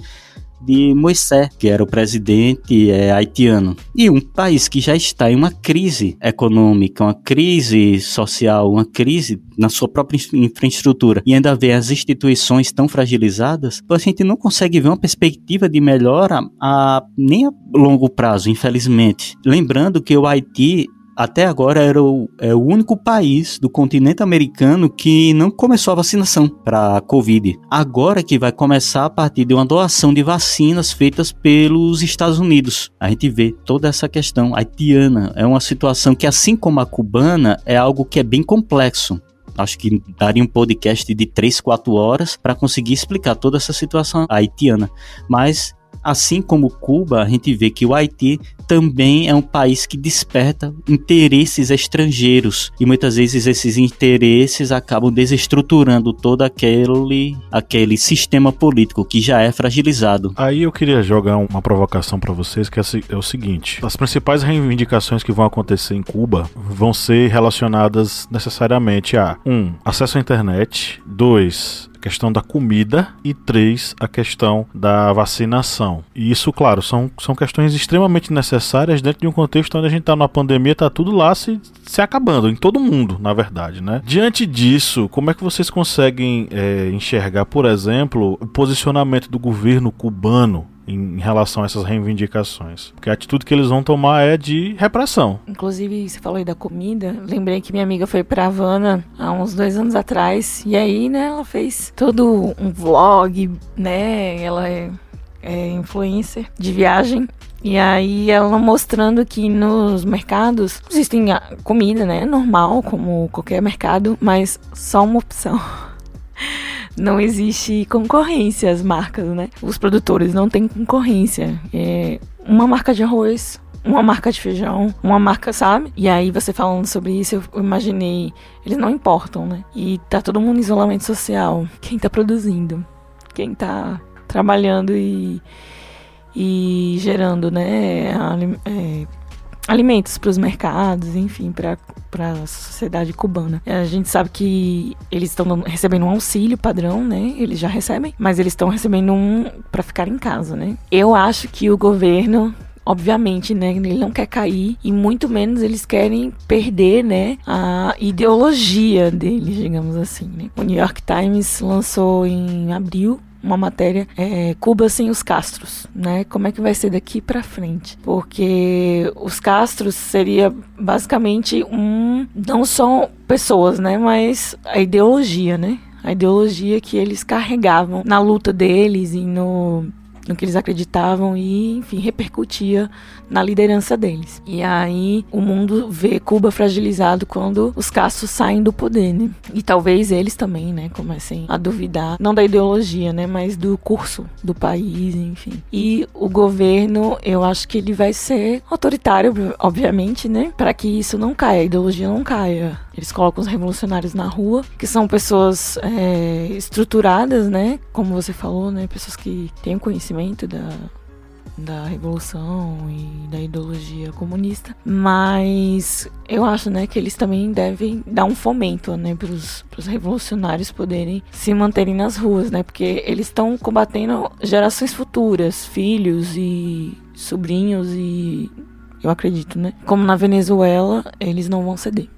de Moisés, que era o presidente é, haitiano. E um país que já está em uma crise econômica, uma crise social, uma crise na sua própria infraestrutura e ainda vê as instituições tão fragilizadas, a gente não consegue ver uma perspectiva de melhora a, nem a longo prazo, infelizmente. Lembrando que o Haiti até agora era o, é o único país do continente americano que não começou a vacinação para a Covid. Agora que vai começar a partir de uma doação de vacinas feitas pelos Estados Unidos. A gente vê toda essa questão haitiana. É uma situação que, assim como a cubana, é algo que é bem complexo. Acho que daria um podcast de 3, 4 horas para conseguir explicar toda essa situação haitiana. Mas Assim como Cuba, a gente vê que o Haiti também é um país que desperta interesses estrangeiros e muitas vezes esses interesses acabam desestruturando todo aquele, aquele sistema político que já é fragilizado. Aí eu queria jogar uma provocação para vocês que é, é o seguinte: as principais reivindicações que vão acontecer em Cuba vão ser relacionadas necessariamente a um acesso à internet, dois a questão da comida e três, a questão da vacinação. E isso, claro, são, são questões extremamente necessárias dentro de um contexto onde a gente está numa pandemia, está tudo lá se, se acabando, em todo mundo, na verdade, né? Diante disso, como é que vocês conseguem é, enxergar, por exemplo, o posicionamento do governo cubano em relação a essas reivindicações. Porque a atitude que eles vão tomar é de repressão. Inclusive, você falou aí da comida. Lembrei que minha amiga foi pra Havana há uns dois anos atrás. E aí, né, ela fez todo um vlog, né? Ela é, é influencer de viagem. E aí ela mostrando que nos mercados existem comida, né? Normal, como qualquer mercado, mas só uma opção. não existe concorrência às marcas, né? Os produtores não têm concorrência. É uma marca de arroz, uma marca de feijão, uma marca, sabe? E aí você falando sobre isso, eu imaginei, eles não importam, né? E tá todo mundo em isolamento social. Quem tá produzindo? Quem tá trabalhando e, e gerando, né? É, alimentos para os mercados, enfim, para a sociedade cubana. A gente sabe que eles estão recebendo um auxílio padrão, né? Eles já recebem, mas eles estão recebendo um para ficar em casa, né? Eu acho que o governo obviamente, né, ele não quer cair e muito menos eles querem perder, né, a ideologia deles, digamos assim, né? O New York Times lançou em abril uma matéria é, Cuba sem os Castros, né? Como é que vai ser daqui para frente? Porque os Castros seria basicamente um não só pessoas, né, mas a ideologia, né? A ideologia que eles carregavam na luta deles e no no que eles acreditavam e, enfim, repercutia na liderança deles. E aí o mundo vê Cuba fragilizado quando os Castros saem do poder, né? E talvez eles também, né, comecem a duvidar, não da ideologia, né, mas do curso do país, enfim. E o governo, eu acho que ele vai ser autoritário, obviamente, né, para que isso não caia, a ideologia não caia. Eles colocam os revolucionários na rua, que são pessoas é, estruturadas, né? Como você falou, né? Pessoas que têm conhecimento da, da revolução e da ideologia comunista, mas eu acho, né, que eles também devem dar um fomento, né, para os revolucionários poderem se manterem nas ruas, né, porque eles estão combatendo gerações futuras, filhos e sobrinhos e eu acredito, né, como na Venezuela eles não vão ceder.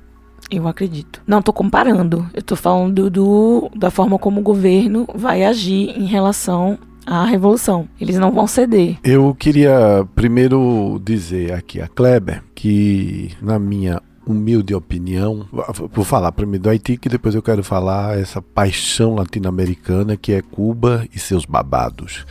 Eu acredito. Não estou comparando. Eu estou falando do, da forma como o governo vai agir em relação a revolução. Eles não vão ceder. Eu queria primeiro dizer aqui a Kleber que, na minha humilde opinião, vou falar primeiro do Haiti, que depois eu quero falar essa paixão latino-americana que é Cuba e seus babados.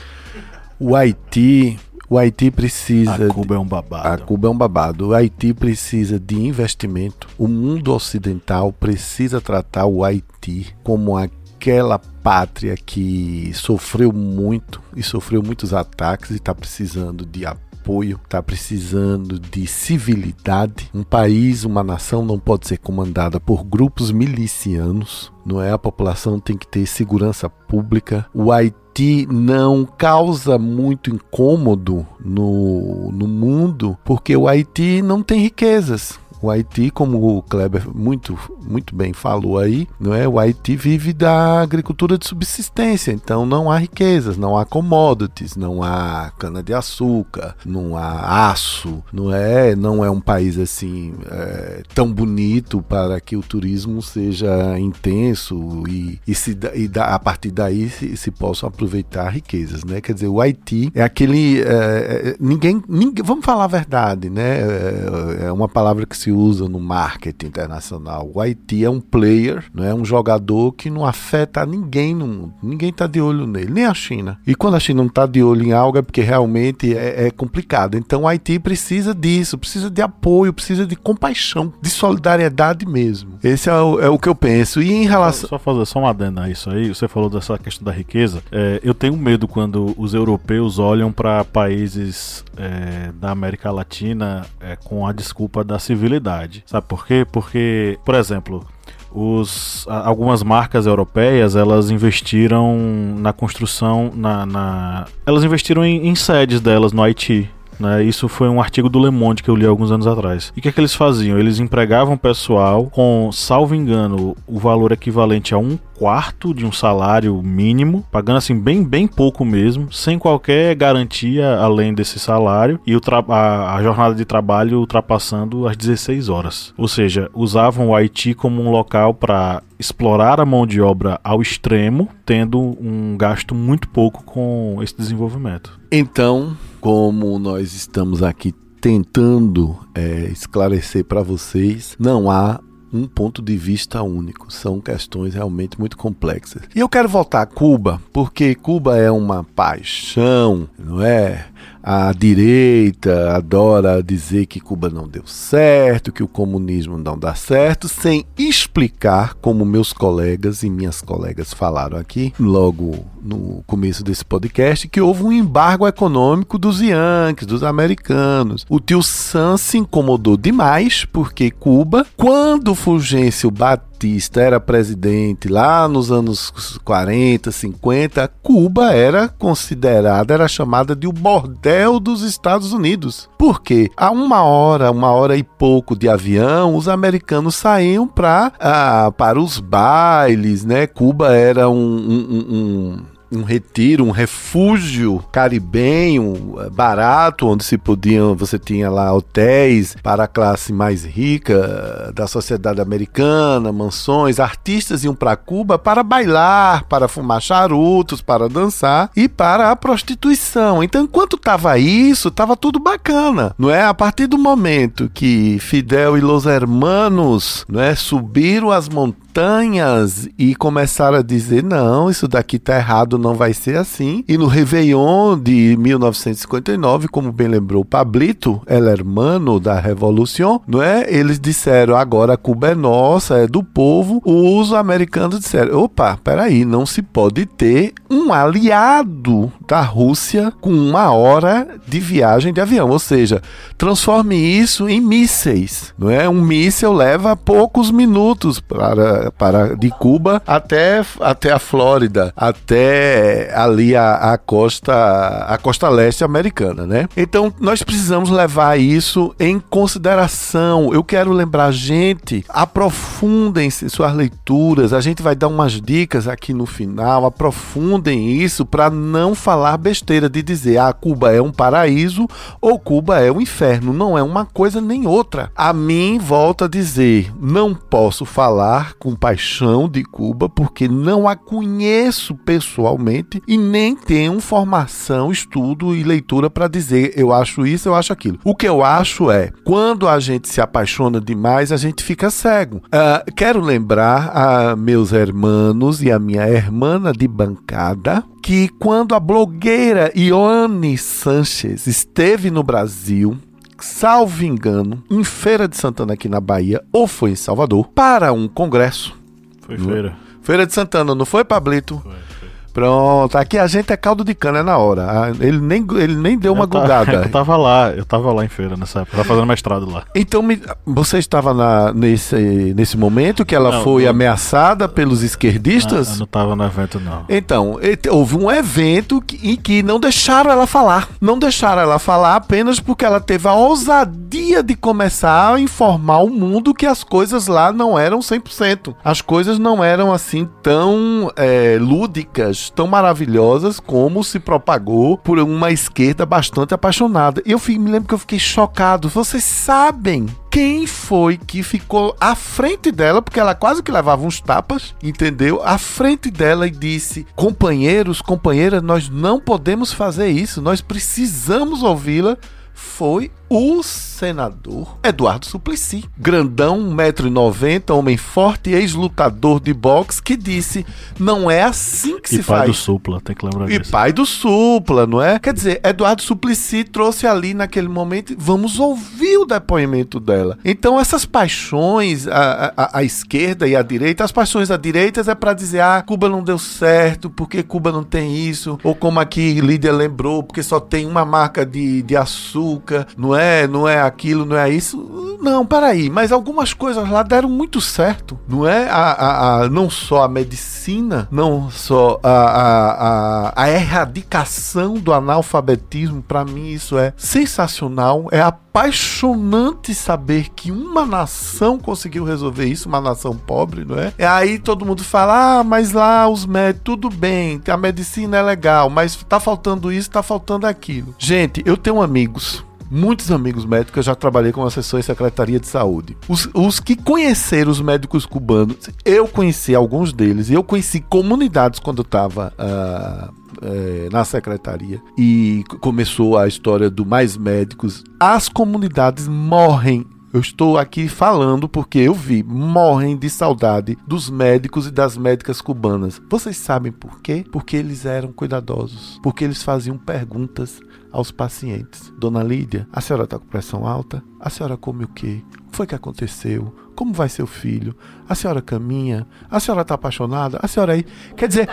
O Haiti o Haiti precisa. A Cuba de, é um babado. A Cuba é um babado. O Haiti precisa de investimento. O mundo ocidental precisa tratar o Haiti como aquela pátria que sofreu muito e sofreu muitos ataques e está precisando de apoio, está precisando de civilidade. Um país, uma nação não pode ser comandada por grupos milicianos, não é? A população tem que ter segurança pública. O Haiti Haiti não causa muito incômodo no, no mundo, porque o Haiti não tem riquezas. O Haiti, como o Kleber muito, muito bem falou aí, não é? O Haiti vive da agricultura de subsistência, então não há riquezas, não há commodities, não há cana de açúcar, não há aço, não é? Não é um país assim é, tão bonito para que o turismo seja intenso e, e, se, e da, a partir daí se, se possam aproveitar riquezas, né? Quer dizer, o Haiti é aquele é, é ninguém, ninguém, vamos falar a verdade, né? É, é uma palavra que se se usa no marketing internacional. O Haiti é um player, não é um jogador que não afeta ninguém no mundo. Ninguém está de olho nele, nem a China. E quando a China não está de olho em algo é porque realmente é, é complicado. Então o Haiti precisa disso, precisa de apoio, precisa de compaixão, de solidariedade mesmo. Esse é o, é o que eu penso. E em relação. Só, só fazer só uma adenda a isso aí, você falou dessa questão da riqueza. É, eu tenho medo quando os europeus olham para países é, da América Latina é, com a desculpa da civilidade Sabe por quê? Porque, por exemplo, os, algumas marcas europeias elas investiram na construção, na, na elas investiram em, em sedes delas no Haiti. Né? Isso foi um artigo do Le Monde que eu li alguns anos atrás. E o que, é que eles faziam? Eles empregavam pessoal com, salvo engano, o valor equivalente a um quarto de um salário mínimo, pagando assim bem bem pouco mesmo, sem qualquer garantia além desse salário e o a, a, jornada de trabalho ultrapassando as 16 horas. Ou seja, usavam o Haiti como um local para explorar a mão de obra ao extremo, tendo um gasto muito pouco com esse desenvolvimento. Então, como nós estamos aqui tentando é, esclarecer para vocês, não há um ponto de vista único. São questões realmente muito complexas. E eu quero voltar a Cuba, porque Cuba é uma paixão, não é? A direita adora dizer que Cuba não deu certo, que o comunismo não dá certo, sem explicar, como meus colegas e minhas colegas falaram aqui, logo no começo desse podcast, que houve um embargo econômico dos Yankees, dos americanos. O tio Sam se incomodou demais porque Cuba, quando Fulgêncio bateu Batista era presidente lá nos anos 40, 50, Cuba era considerada, era chamada de o bordel dos Estados Unidos. Porque a uma hora, uma hora e pouco de avião, os americanos saíam pra, ah, para os bailes, né? Cuba era um, um, um um retiro, um refúgio caribenho eh, barato, onde se podiam, você tinha lá hotéis para a classe mais rica eh, da sociedade americana, mansões, artistas iam para Cuba para bailar, para fumar charutos, para dançar e para a prostituição. Então, enquanto tava isso, tava tudo bacana, não é? A partir do momento que Fidel e Los Hermanos, não é, subiram as montanhas montanhas e começaram a dizer: não, isso daqui tá errado, não vai ser assim. E no Réveillon de 1959, como bem lembrou Pablito, el hermano da Revolução, não é? Eles disseram: agora Cuba é nossa, é do povo. Os americanos disseram: opa, peraí, não se pode ter um aliado da Rússia com uma hora de viagem de avião, ou seja, transforme isso em mísseis, não é? Um míssil leva poucos minutos para para, de Cuba até, até a Flórida, até ali a, a costa a costa leste americana, né? Então nós precisamos levar isso em consideração. Eu quero lembrar gente, aprofundem-se suas leituras. A gente vai dar umas dicas aqui no final. Aprofundem isso para não falar besteira de dizer ah Cuba é um paraíso ou Cuba é um inferno. Não é uma coisa nem outra. A mim volta a dizer, não posso falar com com paixão de Cuba porque não a conheço pessoalmente e nem tenho formação, estudo e leitura para dizer eu acho isso, eu acho aquilo. O que eu acho é quando a gente se apaixona demais, a gente fica cego. Uh, quero lembrar a meus hermanos e a minha hermana de bancada que quando a blogueira Ione Sanches esteve no Brasil, salvo engano, em Feira de Santana aqui na Bahia, ou foi em Salvador, para um congresso. Foi feira. Feira de Santana, não foi, Pablito? Foi. Pronto, aqui a gente é caldo de cana, é na hora. Ah, Ele nem, ele nem deu uma eu ta- gugada. Eu tava lá, eu tava lá em feira nessa época, tava fazendo mestrado lá. Então, me- você estava na- nesse, nesse momento que ela Não, foi não. ameaçada pelos esquerdistas? eu não tava no evento, não. Então, houve um evento que- em que não deixaram ela falar. Não deixaram ela falar apenas porque ela teve a ousadia de começar a informar o mundo que as coisas lá não eram 100%. As coisas não eram assim tão é, lúdicas, tão maravilhosas como se propagou por uma esquerda bastante apaixonada. E eu fi- me lembro que eu fiquei chocado. Vocês sabem quem foi que ficou à frente dela, porque ela quase que levava uns tapas, entendeu? À frente dela e disse: companheiros, companheiras, nós não podemos fazer isso, nós precisamos ouvi-la. Foi o senador Eduardo Suplicy, grandão, 1,90m, homem forte, ex-lutador de boxe, que disse: não é assim que E se pai faz. do Supla, tem que lembrar E disso. pai do Supla, não é? Quer dizer, Eduardo Suplicy trouxe ali naquele momento, vamos ouvir o depoimento dela. Então, essas paixões, a, a, a esquerda e a direita, as paixões da direita é para dizer, ah, Cuba não deu certo, porque Cuba não tem isso, ou como aqui Lídia lembrou, porque só tem uma marca de, de açúcar, não é? Não é aquilo, não é isso. Não, peraí, mas algumas coisas lá deram muito certo, não é? A, a, a- não só a medicina, não só a, a, a, a erradicação do analfabetismo, para mim isso é sensacional, é apaixonante saber que uma nação conseguiu resolver isso, uma nação pobre, não é? E aí todo mundo fala, ah, mas lá os médicos, tudo bem, a medicina é legal, mas tá faltando isso, tá faltando aquilo. Gente, eu tenho amigos muitos amigos médicos, eu já trabalhei com assessor em Secretaria de Saúde. Os, os que conheceram os médicos cubanos, eu conheci alguns deles, e eu conheci comunidades quando eu estava na secretaria e começou a história do Mais Médicos. As comunidades morrem eu estou aqui falando porque eu vi, morrem de saudade dos médicos e das médicas cubanas. Vocês sabem por quê? Porque eles eram cuidadosos, porque eles faziam perguntas aos pacientes. Dona Lídia, a senhora está com pressão alta? A senhora come o quê? O que foi que aconteceu? Como vai seu filho? A senhora caminha? A senhora está apaixonada? A senhora aí. Quer dizer,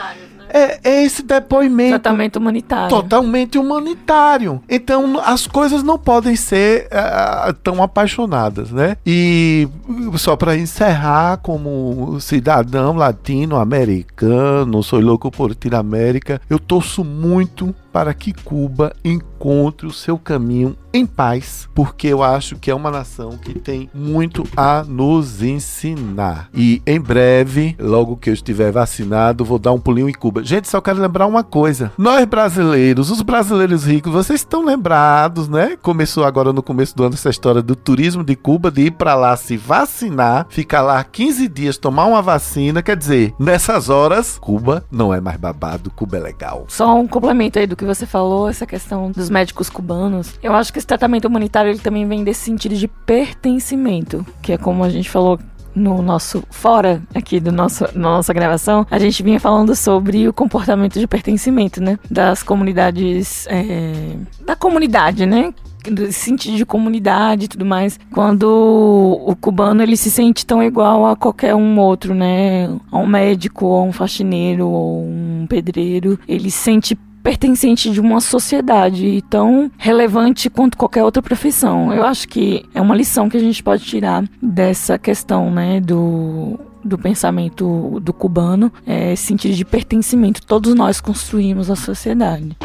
é, é esse depoimento Tratamento humanitário. totalmente humanitário. Então as coisas não podem ser ah, tão apaixonadas, né? E só para encerrar, como cidadão latino-americano, sou louco por América, eu torço muito para que Cuba encontre o seu caminho em paz, porque eu acho que é uma nação que tem muito a nos ensinar. E em breve, logo que eu estiver vacinado, vou dar um pulinho em Cuba. Gente, só quero lembrar uma coisa. Nós brasileiros, os brasileiros ricos, vocês estão lembrados, né? Começou agora no começo do ano essa história do turismo de Cuba, de ir para lá se vacinar, ficar lá 15 dias, tomar uma vacina. Quer dizer, nessas horas, Cuba não é mais babado, Cuba é legal. Só um complemento aí do que você falou, essa questão dos médicos cubanos. Eu acho que esse tratamento humanitário ele também vem desse sentido de pertencimento, que é como a gente falou no nosso fora aqui do nosso na nossa gravação, a gente vinha falando sobre o comportamento de pertencimento, né, das comunidades é, da comunidade, né? Desse sentido de comunidade e tudo mais. Quando o cubano ele se sente tão igual a qualquer um outro, né? A um médico, ou a um faxineiro, ou um pedreiro. Ele se sente pertencente de uma sociedade tão relevante quanto qualquer outra profissão. Eu acho que é uma lição que a gente pode tirar dessa questão, né, do do pensamento do cubano, é sentido de pertencimento. Todos nós construímos a sociedade.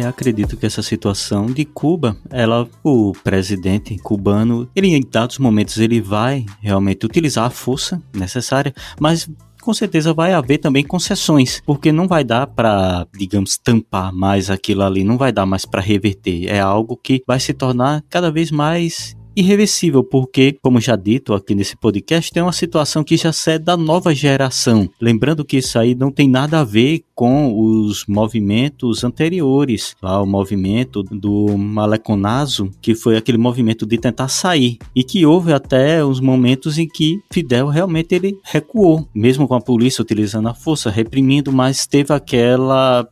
É, acredito que essa situação de Cuba, ela, o presidente cubano, ele em dados momentos ele vai realmente utilizar a força necessária, mas com certeza vai haver também concessões, porque não vai dar para, digamos, tampar mais aquilo ali, não vai dar mais para reverter. É algo que vai se tornar cada vez mais irreversível, porque, como já dito aqui nesse podcast, tem uma situação que já é da nova geração. Lembrando que isso aí não tem nada a ver com os movimentos anteriores, lá o movimento do Maleconazo, que foi aquele movimento de tentar sair, e que houve até os momentos em que Fidel realmente ele recuou, mesmo com a polícia utilizando a força, reprimindo, mas teve aquele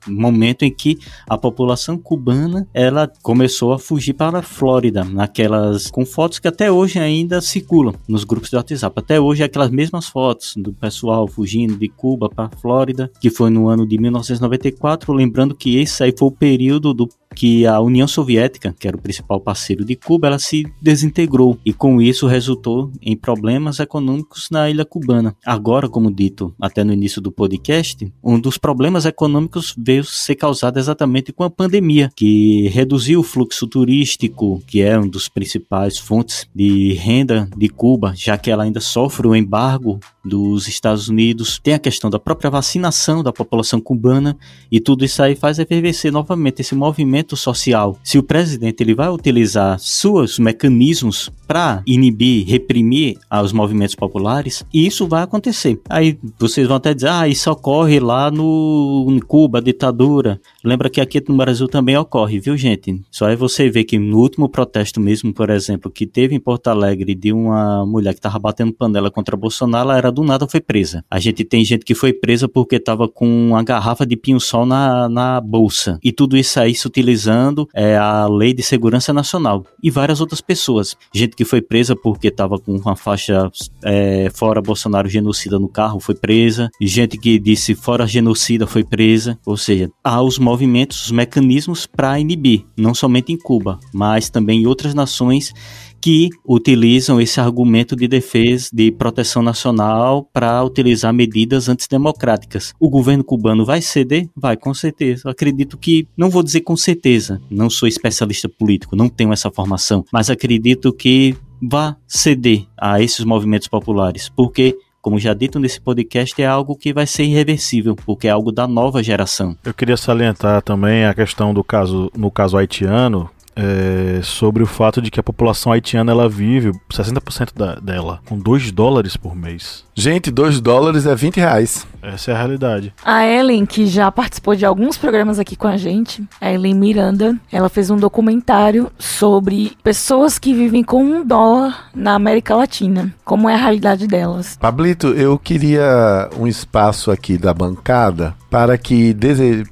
momento em que a população cubana ela começou a fugir para a Flórida, naquelas com fotos que até hoje ainda circulam nos grupos de WhatsApp. Até hoje é aquelas mesmas fotos do pessoal fugindo de Cuba para a Flórida, que foi no ano de 1994, lembrando que esse aí foi o período do que a União Soviética, que era o principal parceiro de Cuba, ela se desintegrou e com isso resultou em problemas econômicos na ilha cubana. Agora, como dito até no início do podcast, um dos problemas econômicos veio ser causado exatamente com a pandemia, que reduziu o fluxo turístico, que é um dos principais fontes de renda de Cuba, já que ela ainda sofre o embargo dos Estados Unidos. Tem a questão da própria vacinação da população cubana e tudo isso aí faz efervescer novamente esse movimento social, se o presidente ele vai utilizar seus mecanismos para inibir, reprimir os movimentos populares, isso vai acontecer. Aí vocês vão até dizer, ah, isso ocorre lá no em Cuba, ditadura. Lembra que aqui no Brasil também ocorre, viu, gente? Só é você ver que no último protesto mesmo, por exemplo, que teve em Porto Alegre de uma mulher que estava batendo panela contra Bolsonaro, ela era do nada foi presa. A gente tem gente que foi presa porque estava com uma garrafa de pinho-sol na, na bolsa. E tudo isso aí se utilizando é, a Lei de Segurança Nacional. E várias outras pessoas. Gente que foi presa porque estava com uma faixa é, fora Bolsonaro genocida no carro, foi presa. Gente que disse fora genocida foi presa. Ou seja, há os movimentos os mecanismos para inibir, não somente em Cuba, mas também em outras nações que utilizam esse argumento de defesa, de proteção nacional para utilizar medidas antidemocráticas. O governo cubano vai ceder? Vai, com certeza. acredito que, não vou dizer com certeza, não sou especialista político, não tenho essa formação, mas acredito que vá ceder a esses movimentos populares, porque como já dito nesse podcast, é algo que vai ser irreversível, porque é algo da nova geração. Eu queria salientar também a questão do caso, no caso haitiano, é, sobre o fato de que a população haitiana ela vive 60% da, dela com 2 dólares por mês. Gente, 2 dólares é 20 reais. Essa é a realidade. A Ellen, que já participou de alguns programas aqui com a gente, a Ellen Miranda, ela fez um documentário sobre pessoas que vivem com um dólar na América Latina. Como é a realidade delas. Pablito, eu queria um espaço aqui da bancada para que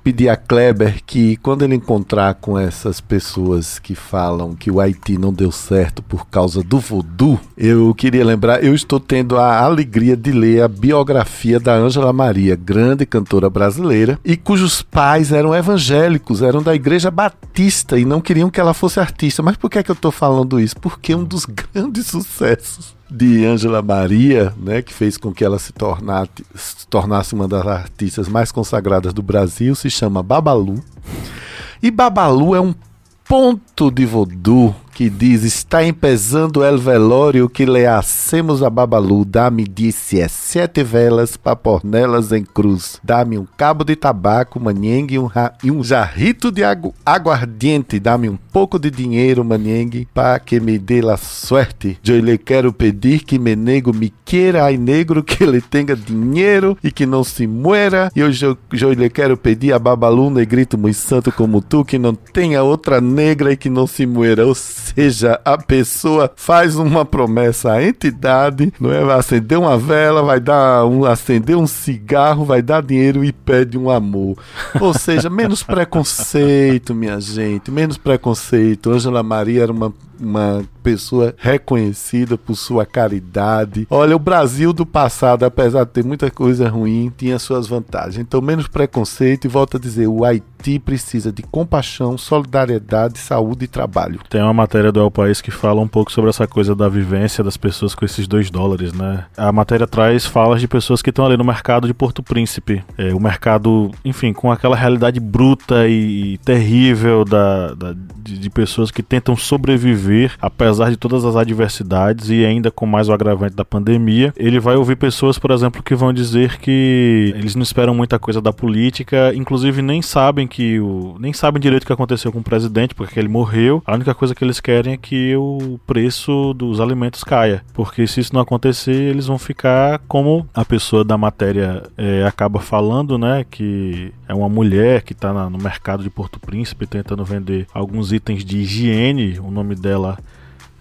pedir a Kleber que quando ele encontrar com essas pessoas que falam que o Haiti não deu certo por causa do voodoo, eu queria lembrar, eu estou tendo a alegria de ler a biografia da Ângela Maria, grande cantora brasileira, e cujos pais eram evangélicos, eram da Igreja Batista e não queriam que ela fosse artista. Mas por que é que eu estou falando isso? Porque um dos grandes sucessos de Ângela Maria, né, que fez com que ela se se tornasse uma das artistas mais consagradas do Brasil, se chama Babalu. E Babalu é um ponto de voodoo que diz: Está empezando el velório que le hacemos a Babalu. Dá-me, disse, é sete velas para pôr nelas em cruz. Dá-me um cabo de tabaco, manhengue, um e um jarrito de agu aguardiente. Dá-me um pouco de dinheiro, manhengue, para que me dê la suerte. Eu lhe quero pedir que me nego me queira, ai negro, que ele tenha dinheiro e que não se muera. E hoje eu, eu lhe quero pedir a Babalu, negrito muito santo como tu, que não tenha outra negra e que não se muera. Ou seja, a pessoa faz uma promessa à entidade, não é? Vai acender uma vela, vai dar um acender um cigarro, vai dar dinheiro e pede um amor. Ou seja, menos preconceito, minha gente, menos preconceito. Ângela Maria era uma uma pessoa reconhecida por sua caridade. Olha, o Brasil do passado, apesar de ter muita coisa ruim, tinha suas vantagens. Então, menos preconceito e volto a dizer, o Haiti precisa de compaixão, solidariedade, saúde e trabalho. Tem uma matéria do El País que fala um pouco sobre essa coisa da vivência das pessoas com esses dois dólares, né? A matéria traz falas de pessoas que estão ali no mercado de Porto Príncipe. É, o mercado, enfim, com aquela realidade bruta e terrível da, da de, de pessoas que tentam sobreviver, apesar de todas as adversidades e ainda com mais o agravante da pandemia. Ele vai ouvir pessoas, por exemplo, que vão dizer que eles não esperam muita coisa da política, inclusive nem sabem que o nem sabem direito o que aconteceu com o presidente, porque ele morreu. A única coisa que eles querem é que o preço dos alimentos caia, porque se isso não acontecer, eles vão ficar como a pessoa da matéria é, acaba falando, né, que é uma mulher que está no mercado de Porto Príncipe tentando vender alguns itens de higiene. O nome dela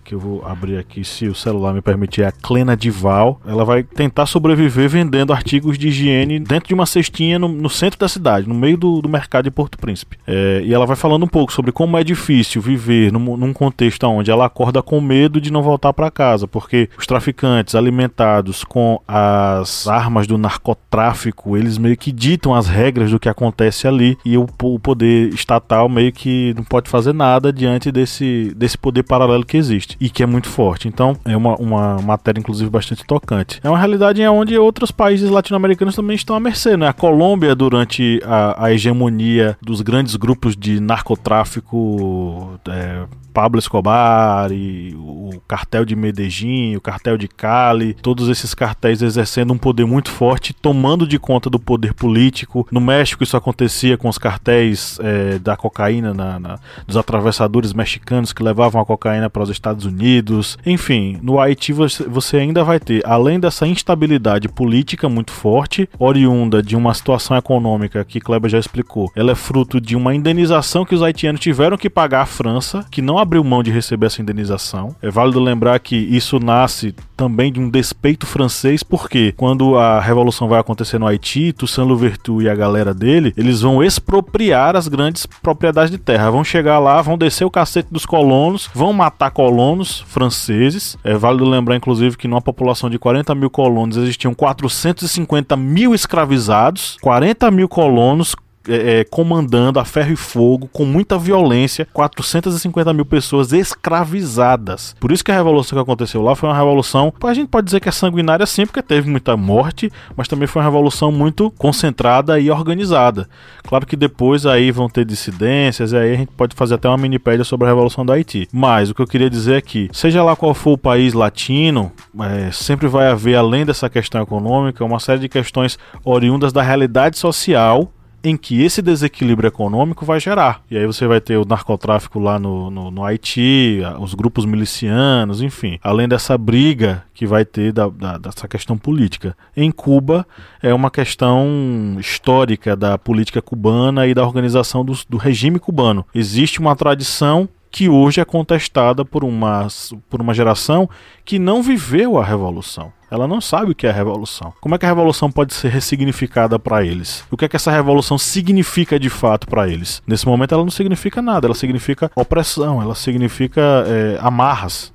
que eu vou abrir aqui, se o celular me permitir, é a Clena Dival. Ela vai tentar sobreviver vendendo artigos de higiene dentro de uma cestinha no, no centro da cidade, no meio do, do mercado de Porto Príncipe. É, e ela vai falando um pouco sobre como é difícil viver num, num contexto onde ela acorda com medo de não voltar para casa, porque os traficantes alimentados com as armas do narcotráfico, eles meio que ditam as regras do que acontece ali e o, o poder estatal meio que não pode fazer nada diante desse, desse poder paralelo que existe e que é muito forte. Então, é uma, uma matéria, inclusive, bastante tocante. É uma realidade onde outros países latino-americanos também estão à mercê, né? A Colômbia, durante a, a hegemonia dos grandes grupos de narcotráfico, é, Pablo Escobar e o cartel de Medellín, o cartel de Cali, todos esses cartéis exercendo um poder muito forte, tomando de conta do poder político. No México isso acontecia com os cartéis é, da cocaína, na, na, dos atravessadores mexicanos que levavam a cocaína para os Estados Unidos. Enfim, no Haiti você, ainda vai ter, além dessa instabilidade política muito forte, oriunda de uma situação econômica que Kleber já explicou, ela é fruto de uma indenização que os haitianos tiveram que pagar à França, que não abriu mão de receber essa indenização. É válido lembrar que isso nasce também de um despeito francês, porque quando a revolução vai acontecer no Haiti, Toussaint Louverture e a galera dele, eles vão expropriar as grandes propriedades de terra. Vão chegar lá, vão descer o cacete dos colonos, vão matar colonos franceses. É válido lembrar, inclusive, que numa população de 40 mil colonos existiam 450 mil escravizados, 40 mil colonos é, é, comandando a ferro e fogo, com muita violência, 450 mil pessoas escravizadas. Por isso que a revolução que aconteceu lá foi uma revolução, a gente pode dizer que é sanguinária sim, porque teve muita morte, mas também foi uma revolução muito concentrada e organizada. Claro que depois aí vão ter dissidências, e aí a gente pode fazer até uma minipédia sobre a revolução do Haiti. Mas o que eu queria dizer é que, seja lá qual for o país latino, é, sempre vai haver, além dessa questão econômica, uma série de questões oriundas da realidade social em que esse desequilíbrio econômico vai gerar. E aí você vai ter o narcotráfico lá no, no, no Haiti, os grupos milicianos, enfim. Além dessa briga que vai ter da, da, dessa questão política. Em Cuba é uma questão histórica da política cubana e da organização do, do regime cubano. Existe uma tradição que hoje é contestada por uma, por uma geração que não viveu a revolução. Ela não sabe o que é a revolução. Como é que a revolução pode ser ressignificada para eles? O que é que essa revolução significa de fato para eles? Nesse momento ela não significa nada, ela significa opressão, ela significa é, amarras.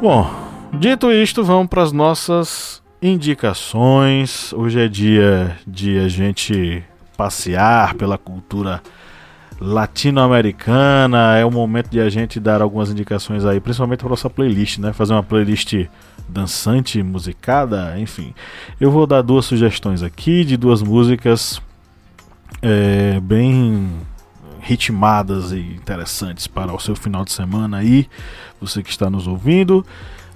Bom, Dito isto, vamos para as nossas indicações. Hoje é dia de a gente passear pela cultura latino-americana. É o momento de a gente dar algumas indicações aí, principalmente para nossa playlist, né? Fazer uma playlist dançante, musicada, enfim. Eu vou dar duas sugestões aqui de duas músicas é, bem ritmadas e interessantes para o seu final de semana aí, você que está nos ouvindo.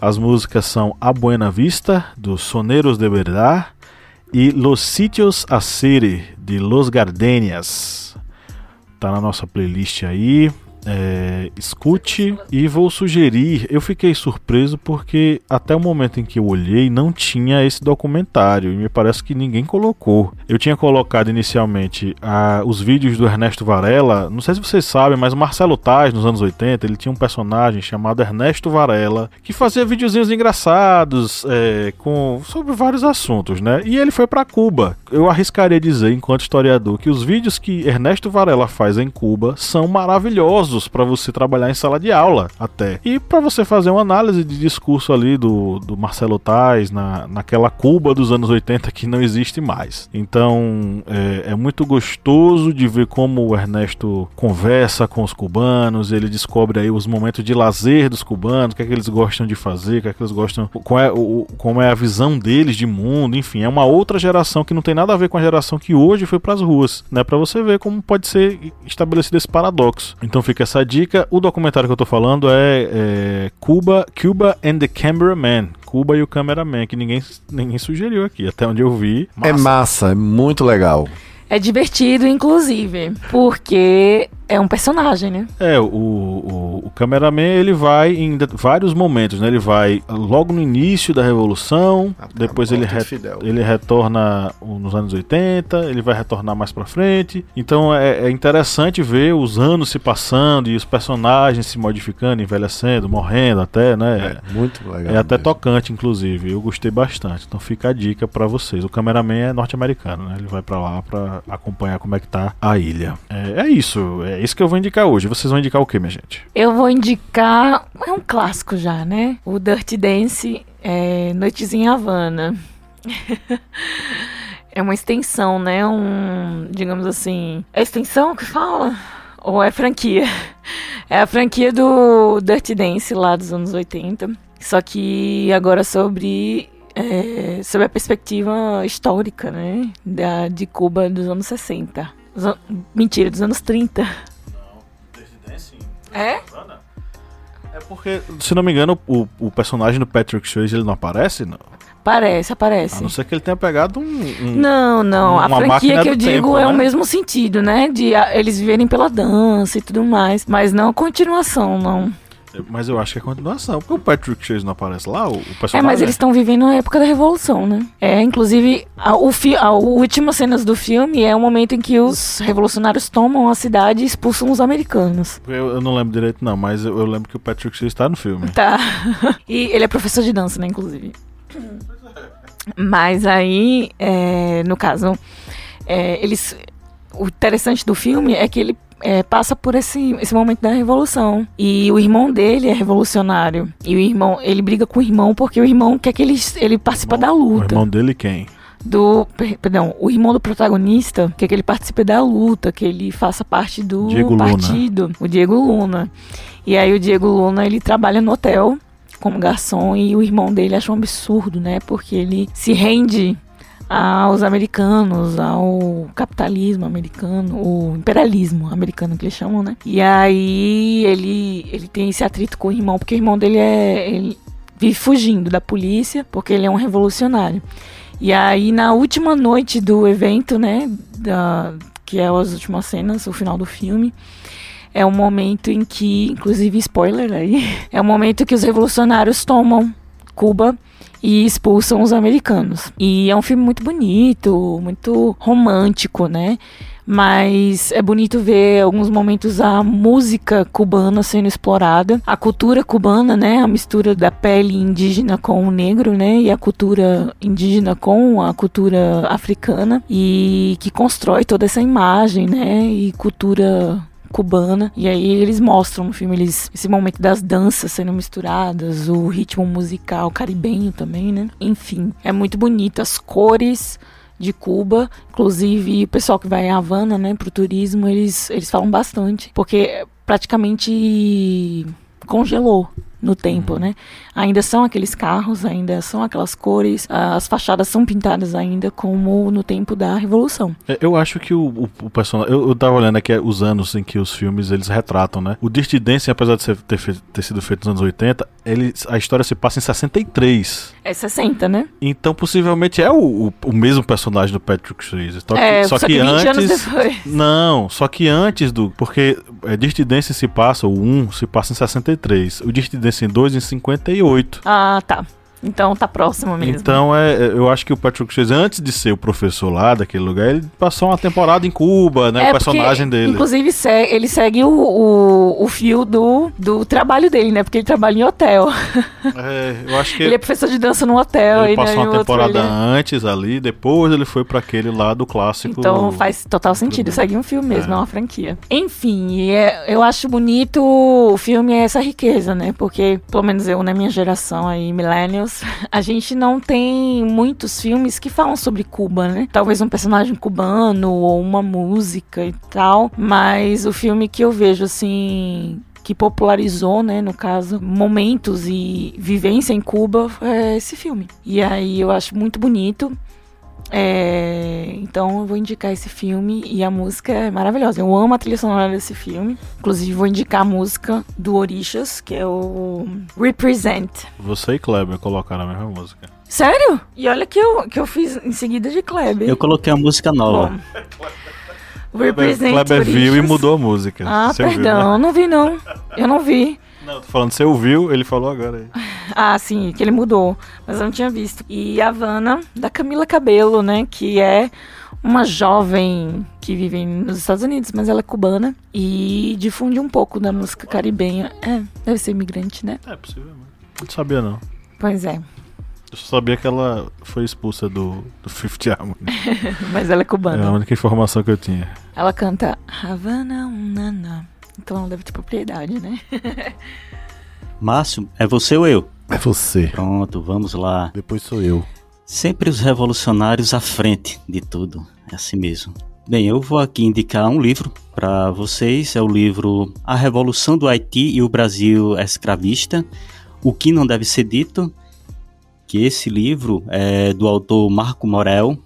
As músicas são A Buena Vista, dos Soneros de Verdad, e Los Sitios a Cere, de Los Gardenias. Tá na nossa playlist aí é, escute e vou sugerir. Eu fiquei surpreso porque até o momento em que eu olhei não tinha esse documentário e me parece que ninguém colocou. Eu tinha colocado inicialmente a, os vídeos do Ernesto Varela. Não sei se vocês sabem, mas o Marcelo Taz nos anos 80 ele tinha um personagem chamado Ernesto Varela que fazia videozinhos engraçados é, com sobre vários assuntos, né? E ele foi para Cuba. Eu arriscaria dizer, enquanto historiador, que os vídeos que Ernesto Varela faz em Cuba são maravilhosos gostosos para você trabalhar em sala de aula até. E para você fazer uma análise de discurso ali do, do Marcelo Tais na, naquela Cuba dos anos 80 que não existe mais. Então é, é muito gostoso de ver como o Ernesto conversa com os cubanos, ele descobre aí os momentos de lazer dos cubanos, o que é que eles gostam de fazer, o que é que eles gostam, qual é, o, como é a visão deles de mundo, enfim, é uma outra geração que não tem nada a ver com a geração que hoje foi para as ruas, né? Para você ver como pode ser estabelecido esse paradoxo. Então fica essa dica. O documentário que eu tô falando é, é Cuba, Cuba and the Cameraman. Cuba e o Cameraman, que ninguém, ninguém sugeriu aqui, até onde eu vi. Massa. É massa, é muito legal. É divertido, inclusive, porque é um personagem, né? É, o, o, o cameraman ele vai em vários momentos, né? Ele vai logo no início da Revolução, ah, depois ele, re ele retorna nos anos 80, ele vai retornar mais pra frente. Então é, é, interessante ver os anos se passando e os personagens se modificando, envelhecendo, morrendo até, né? É, muito legal. É até mesmo. tocante, inclusive. Eu gostei bastante. Então fica a dica para vocês. O cameraman é norte-americano, né? Ele vai para lá para acompanhar como é que tá a ilha. É, é isso. É isso que eu vou indicar hoje. Vocês vão indicar o que, minha gente? Eu vou indicar. É um clássico já, né? O Dirty Dance é, Noites em Havana. é uma extensão, né? Um. Digamos assim. É extensão que fala? Ou é franquia? É a franquia do Dirty Dance lá dos anos 80. Só que agora sobre é, sobre a perspectiva histórica, né? Da, de Cuba dos anos 60. Mentira, dos anos 30. É? É porque, se não me engano, o, o personagem do Patrick Swayze ele não aparece, não? Aparece, aparece. A não ser que ele tenha pegado um. um não, não. a franquia que eu digo tempo, é né? o mesmo sentido, né? De a, eles viverem pela dança e tudo mais. Mas não a continuação, não. Mas eu acho que é continuação, porque o Patrick Chase não aparece lá, o, o personagem. É, mas eles estão vivendo a época da Revolução, né? É, inclusive, a, o fi, a, última cenas do filme é o momento em que os revolucionários tomam a cidade e expulsam os americanos. Eu, eu não lembro direito, não, mas eu, eu lembro que o Patrick Chase está no filme. Tá. e ele é professor de dança, né, inclusive. Mas aí, é, no caso, é, eles. O interessante do filme é que ele é, passa por esse, esse momento da revolução. E o irmão dele é revolucionário. E o irmão, ele briga com o irmão porque o irmão quer que ele, ele participe da luta. O irmão dele quem? do. Perdão, o irmão do protagonista quer que ele participe da luta, que ele faça parte do Diego partido, Luna. o Diego Luna. E aí o Diego Luna ele trabalha no hotel como garçom e o irmão dele acha um absurdo, né? Porque ele se rende aos americanos, ao capitalismo americano, o imperialismo americano que eles chamam, né? E aí ele, ele tem esse atrito com o irmão, porque o irmão dele é. Ele vive fugindo da polícia, porque ele é um revolucionário. E aí, na última noite do evento, né? Da, que é as últimas cenas, o final do filme. É um momento em que, inclusive spoiler aí, é o um momento que os revolucionários tomam Cuba e expulsam os americanos. E é um filme muito bonito, muito romântico, né? mas é bonito ver alguns momentos a música cubana sendo explorada, a cultura cubana, né, a mistura da pele indígena com o negro, né, e a cultura indígena com a cultura africana e que constrói toda essa imagem, né, e cultura cubana. E aí eles mostram no filme eles, esse momento das danças sendo misturadas, o ritmo musical caribenho também, né? Enfim, é muito bonito as cores de Cuba, inclusive o pessoal que vai em Havana, né, pro turismo, eles eles falam bastante, porque praticamente congelou no tempo, uhum. né? Ainda são aqueles carros, ainda são aquelas cores, as fachadas são pintadas ainda como no tempo da Revolução. É, eu acho que o, o, o personagem. Eu, eu tava olhando aqui os anos em que os filmes eles retratam, né? O Dirty Dancing, apesar de ser, ter, ter, sido feito nos anos 80, ele, a história se passa em 63. É 60, né? Então possivelmente é o, o, mesmo personagem do Patrick Swayze. Só que, é, só, só que, que antes. Anos depois. Não, só que antes do. Porque é, Dirty Dancing se passa, o 1 se passa em 63. O Dirty Dancing 2 em 58. Ah, tá. Então tá próximo mesmo. Então é, é, eu acho que o Patrick Swayze, antes de ser o professor lá daquele lugar, ele passou uma temporada em Cuba, né? É o personagem porque, dele. Inclusive, ele segue o, o, o fio do, do trabalho dele, né? Porque ele trabalha em hotel. É, eu acho que Ele é professor de dança num hotel. ele né, passou uma temporada ele- antes ali, depois ele foi pra aquele lá do clássico. Então faz total sentido, segue um filme mesmo, é, uma franquia. Enfim, é- eu acho bonito o filme é essa riqueza, né? Porque, pelo menos eu, na minha geração aí, millennials, a gente não tem muitos filmes que falam sobre Cuba, né? Talvez um personagem cubano ou uma música e tal, mas o filme que eu vejo, assim, que popularizou, né, no caso, momentos e vivência em Cuba é esse filme. E aí eu acho muito bonito. É, então eu vou indicar esse filme e a música é maravilhosa. Eu amo a trilha sonora desse filme. Inclusive vou indicar a música do Orixas, que é o Represent. Você e Kleber colocaram a mesma música. Sério? E olha que eu, que eu fiz em seguida de Kleber. Eu coloquei uma música nova. Bom. Represent Kleber viu e mudou a música. Ah, Você perdão, né? não vi não. Eu não vi. Não, tô falando, você ouviu, ele falou agora aí. Ah, sim, que ele mudou, mas eu não tinha visto. E Havana, da Camila Cabello, né, que é uma jovem que vive nos Estados Unidos, mas ela é cubana e difunde um pouco da música caribenha. É, deve ser imigrante, né? É, possivelmente. Não sabia, não. Pois é, Eu só sabia que ela foi expulsa do, do Fifth Harmony. mas ela é É a cubana. única informação que eu tinha. Ela canta Havana, Unana. Então ela deve ter propriedade, né? Márcio, é você ou eu? É você. Pronto, vamos lá. Depois sou eu. Sempre os revolucionários à frente de tudo. É assim mesmo. Bem, eu vou aqui indicar um livro para vocês. É o livro A Revolução do Haiti e o Brasil Escravista. O que não deve ser dito. Que esse livro é do autor Marco Morel.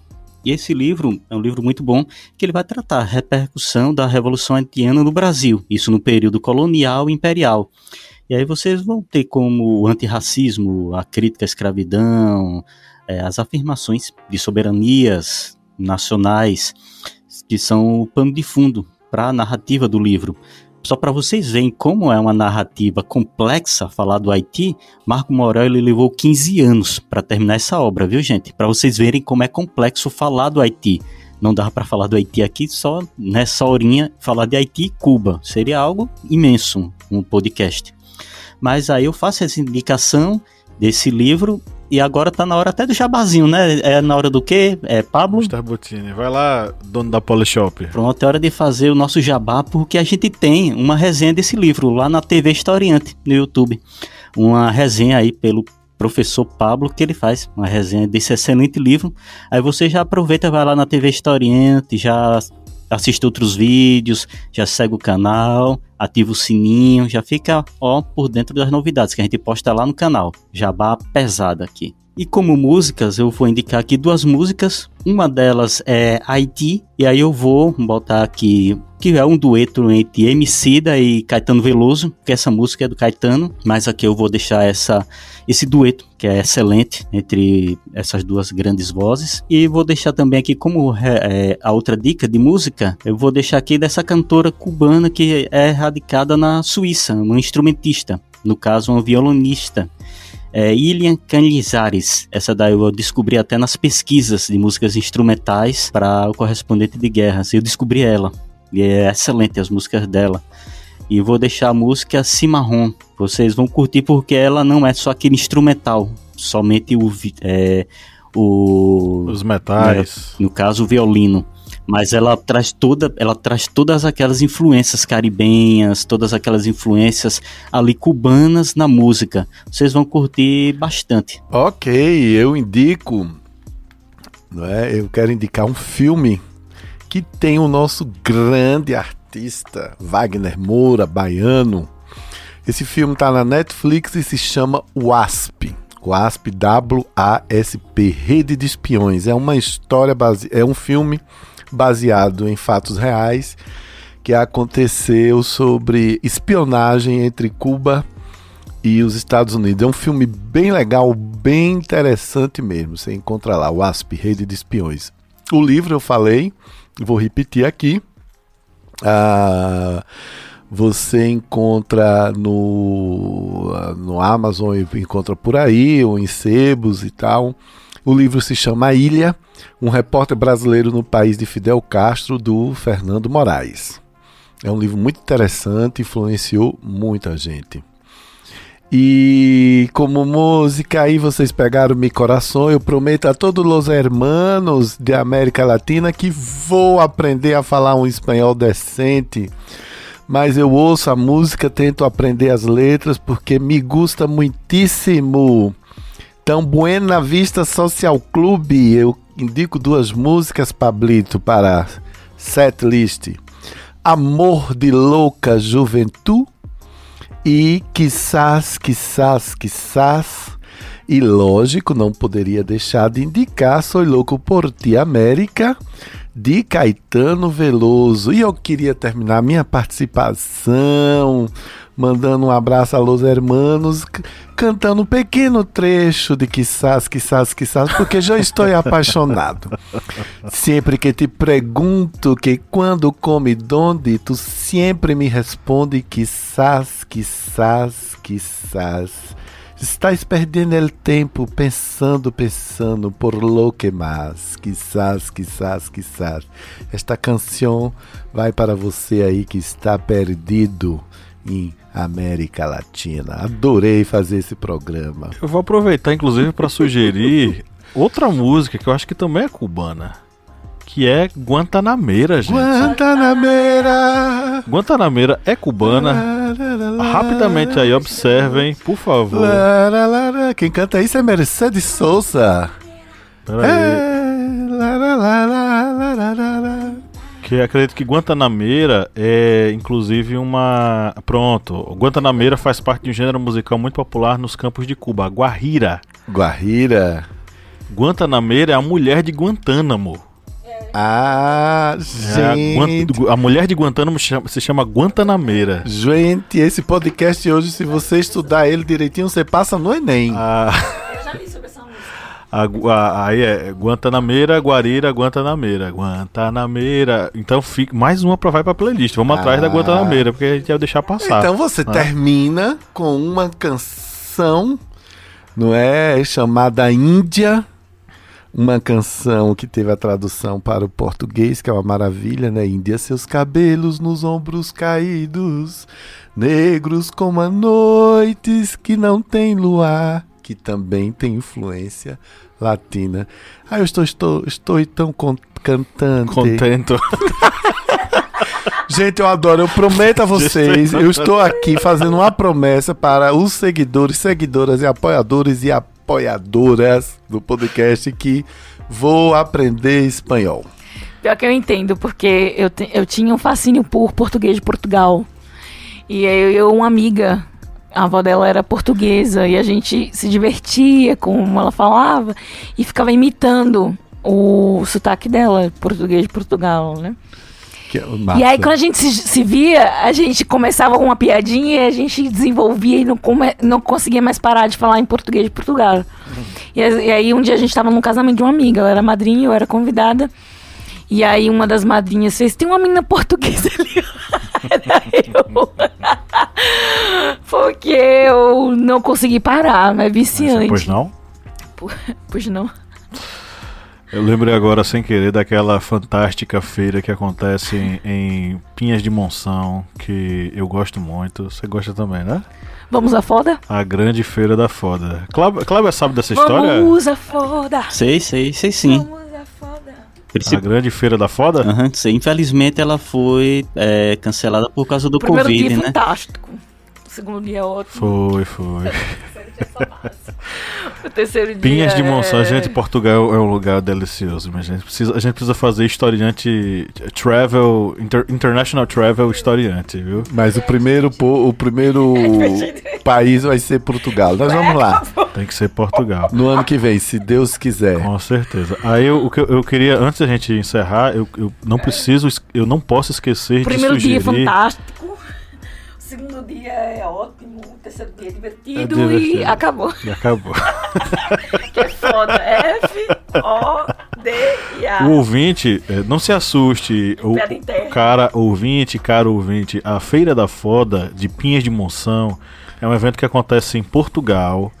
E esse livro é um livro muito bom, que ele vai tratar a repercussão da Revolução Haitiana no Brasil. Isso no período colonial e imperial. E aí vocês vão ter como o antirracismo, a crítica à escravidão, é, as afirmações de soberanias nacionais, que são o pano de fundo para a narrativa do livro. Só para vocês verem como é uma narrativa complexa falar do Haiti, Marco Morel ele levou 15 anos para terminar essa obra, viu gente? Para vocês verem como é complexo falar do Haiti. Não dava para falar do Haiti aqui só nessa horinha falar de Haiti e Cuba. Seria algo imenso um podcast. Mas aí eu faço essa indicação desse livro e agora tá na hora até do jabazinho, né? É na hora do quê? É Pablo? Mr. Butini, vai lá, dono da Polishop. Pronto, é hora de fazer o nosso jabá, porque a gente tem uma resenha desse livro lá na TV Historiante, no YouTube. Uma resenha aí pelo professor Pablo, que ele faz uma resenha desse excelente livro. Aí você já aproveita, vai lá na TV Historiante, já assiste outros vídeos, já segue o canal, ativa o sininho, já fica ó por dentro das novidades que a gente posta lá no canal. Jabá pesada aqui. E como músicas, eu vou indicar aqui duas músicas. Uma delas é Haiti, e aí eu vou botar aqui que é um dueto entre Emicida e Caetano Veloso, que essa música é do Caetano, mas aqui eu vou deixar essa esse dueto, que é excelente entre essas duas grandes vozes. E vou deixar também aqui como é, a outra dica de música, eu vou deixar aqui dessa cantora cubana que é radicada na Suíça, uma instrumentista, no caso uma violonista. É Ilian Canizares. Essa daí eu descobri até nas pesquisas de músicas instrumentais para o correspondente de guerras. Eu descobri ela. E é excelente as músicas dela. E vou deixar a música Cimarron. Vocês vão curtir porque ela não é só aquele instrumental, somente o, é, o Os metais. no caso o violino. Mas ela traz toda, ela traz todas aquelas influências caribenhas, todas aquelas influências ali cubanas na música. Vocês vão curtir bastante. Ok, eu indico. Não é? Eu quero indicar um filme que tem o nosso grande artista Wagner Moura, baiano. Esse filme está na Netflix e se chama WASP. WASP, W-A-S-P, Rede de Espiões. É uma história, base... é um filme baseado em fatos reais que aconteceu sobre espionagem entre Cuba e os Estados Unidos. É um filme bem legal, bem interessante mesmo. Você encontra lá, WASP, Rede de Espiões. O livro eu falei, vou repetir aqui. Ah, Você encontra no, no Amazon, encontra por aí, ou em sebos e tal. O livro se chama Ilha, um repórter brasileiro no país de Fidel Castro, do Fernando Moraes. É um livro muito interessante, influenciou muita gente. E como música aí vocês pegaram Mi Coração, eu prometo a todos os hermanos de América Latina que vou aprender a falar um espanhol decente. Mas eu ouço a música, tento aprender as letras porque me gusta muitíssimo. Então, Buena Vista Social Clube, eu indico duas músicas, Pablito, para set list. Amor de Louca Juventude e quizás, quizás, quizás. E lógico, não poderia deixar de indicar Sou Louco por Ti América, de Caetano Veloso. E eu queria terminar minha participação mandando um abraço a los hermanos, cantando um pequeno trecho de quizás, quizás, quizás, porque já estou apaixonado. Sempre que te pergunto que quando come donde, tu sempre me responde quizás, quizás, quizás. Estás perdendo o tempo pensando, pensando por lo que mais. Quizás, quizás, quizás. Esta canção vai para você aí que está perdido em América Latina. Adorei fazer esse programa. Eu vou aproveitar, inclusive, para sugerir outra música que eu acho que também é cubana. Que é Guantanameira, gente. Guantanameira! Guantanameira é cubana. Rapidamente aí, observem, por favor. Quem canta isso é Mercedes Souza. Pera aí. É, lara. Que acredito que Guantanameira é, inclusive, uma. Pronto. Guantanameira faz parte de um gênero musical muito popular nos campos de Cuba, a guarrira. Guarrira. Guantanameira é a mulher de Guantánamo. Ah, É a, gente. A mulher de Guantánamo chama- se chama Guantanameira. Gente, esse podcast hoje, se você estudar ele direitinho, você passa no Enem. A, aí é Guantanameira, Guarira, Guantanameira. Guantanameira. Então fica mais uma pra vai pra playlist. Vamos atrás da Ah. Guantanameira, porque a gente ia deixar passar. Então você Ah. termina com uma canção, não é? Chamada Índia. Uma canção que teve a tradução para o português, que é uma maravilha, né? Índia, seus cabelos nos ombros caídos, negros como a noites que não tem luar, que também tem influência latina. Ah, eu estou, estou, estou tão cantante. Contento. Gente, eu adoro. Eu prometo a vocês, eu estou aqui fazendo uma promessa para os seguidores, seguidoras e apoiadores e apoiadoras do podcast que vou aprender espanhol. Pior que eu entendo, porque eu, te- eu tinha um fascínio por português de Portugal. E aí eu, uma amiga, a avó dela era portuguesa, e a gente se divertia com como ela falava e ficava imitando o sotaque dela, português de Portugal, né? E aí, quando a gente se, se via, a gente começava com uma piadinha e a gente desenvolvia e não, come- não conseguia mais parar de falar em português de Portugal. E, a- e aí, um dia a gente tava num casamento de uma amiga, ela era madrinha, eu era convidada. E aí, uma das madrinhas fez: Tem uma menina portuguesa ali. Era eu. Porque eu não consegui parar, mas é viciante. Pois não? Pois não. Eu lembrei agora, sem querer, daquela fantástica feira que acontece em, em Pinhas de Monção, que eu gosto muito. Você gosta também, né? Vamos a foda? A grande feira da foda. Cláudia Cláudia sabe dessa história? Vamos a foda! Sei, sei, sei sim. Vamos a foda! A Princip... grande feira da foda? Aham, sei. Infelizmente ela foi é, cancelada por causa do O primeiro Covid, dia né? fantástico. O segundo dia é ótimo. Foi, foi. O terceiro dia. Pinhas de Monção, é... gente, Portugal é um lugar delicioso, mas a gente precisa, a gente precisa fazer historiante travel, inter- international travel historiante, viu? Mas o primeiro, po- o primeiro país vai ser Portugal. Nós vamos lá. Tem que ser Portugal. No ano que vem, se Deus quiser. Com certeza. Aí eu, o que eu, eu queria, antes da gente encerrar, eu, eu não preciso, es- eu não posso esquecer primeiro de dia é sugerir. fantástico. Segundo dia é ótimo. O terceiro dia é divertido, É divertido. e acabou. E acabou. Que é foda. F, O, D e o ouvinte, é, não se assuste. O cara ouvinte, cara ouvinte, a Feira da Foda de Pinhas de Monção é um evento que acontece em Portugal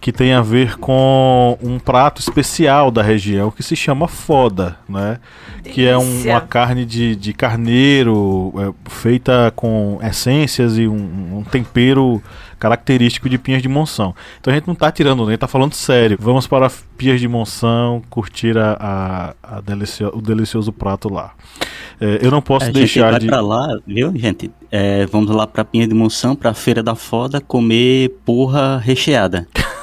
que tem a ver com um prato especial da região que se chama foda, né? Delícia. Que é um, uma carne de, de carneiro é, feita com essências e um, um, tempero característico de Pinhas de Monção. Então a gente não está tirando nem, tá falando sério. Vamos para Pinhas de Monção curtir a, a, a delicio, o delicioso prato lá. É, eu não posso a deixar gente vai de. lá, viu, gente? É, vamos lá para Pinha de Monção, para Feira da Foda, comer porra recheada.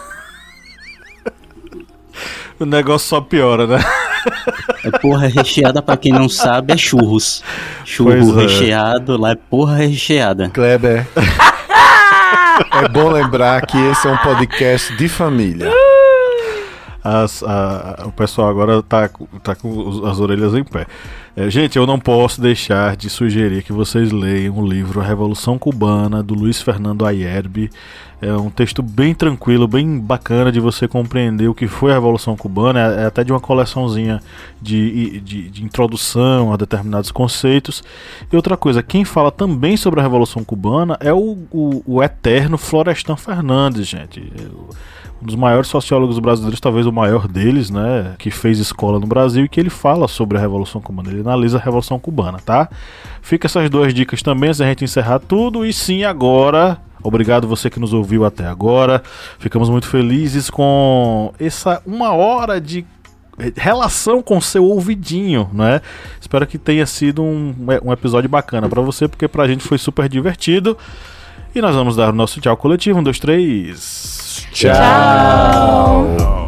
o negócio só piora, né? É porra recheada, pra quem não sabe, é churros. Churro é. recheado, lá é porra recheada. Kleber. é bom lembrar que esse é um podcast de família. As, a, o pessoal agora tá, tá com as orelhas em pé. É, gente, eu não posso deixar de sugerir que vocês leiam o livro A Revolução Cubana, do Luiz Fernando Ayerbe. É um texto bem tranquilo, bem bacana de você compreender o que foi a Revolução Cubana. É, é até de uma coleçãozinha de, de, de, introdução a determinados conceitos. E outra coisa, quem fala também sobre a Revolução Cubana é o, o, o eterno Florestan Fernandes, gente. Um dos maiores sociólogos brasileiros, talvez o maior deles, né, que fez escola no Brasil e que ele fala sobre a Revolução Cubana, ele analisa a Revolução Cubana, tá? Fica essas duas dicas também, antes a gente encerrar tudo, e sim, agora Obrigado você que nos ouviu até agora. Ficamos muito felizes com essa uma hora de relação com seu ouvidinho, né? Espero que tenha sido um, um episódio bacana para você, porque pra gente foi super divertido. E nós vamos dar o nosso tchau coletivo. Um, dois, três. Tchau. tchau.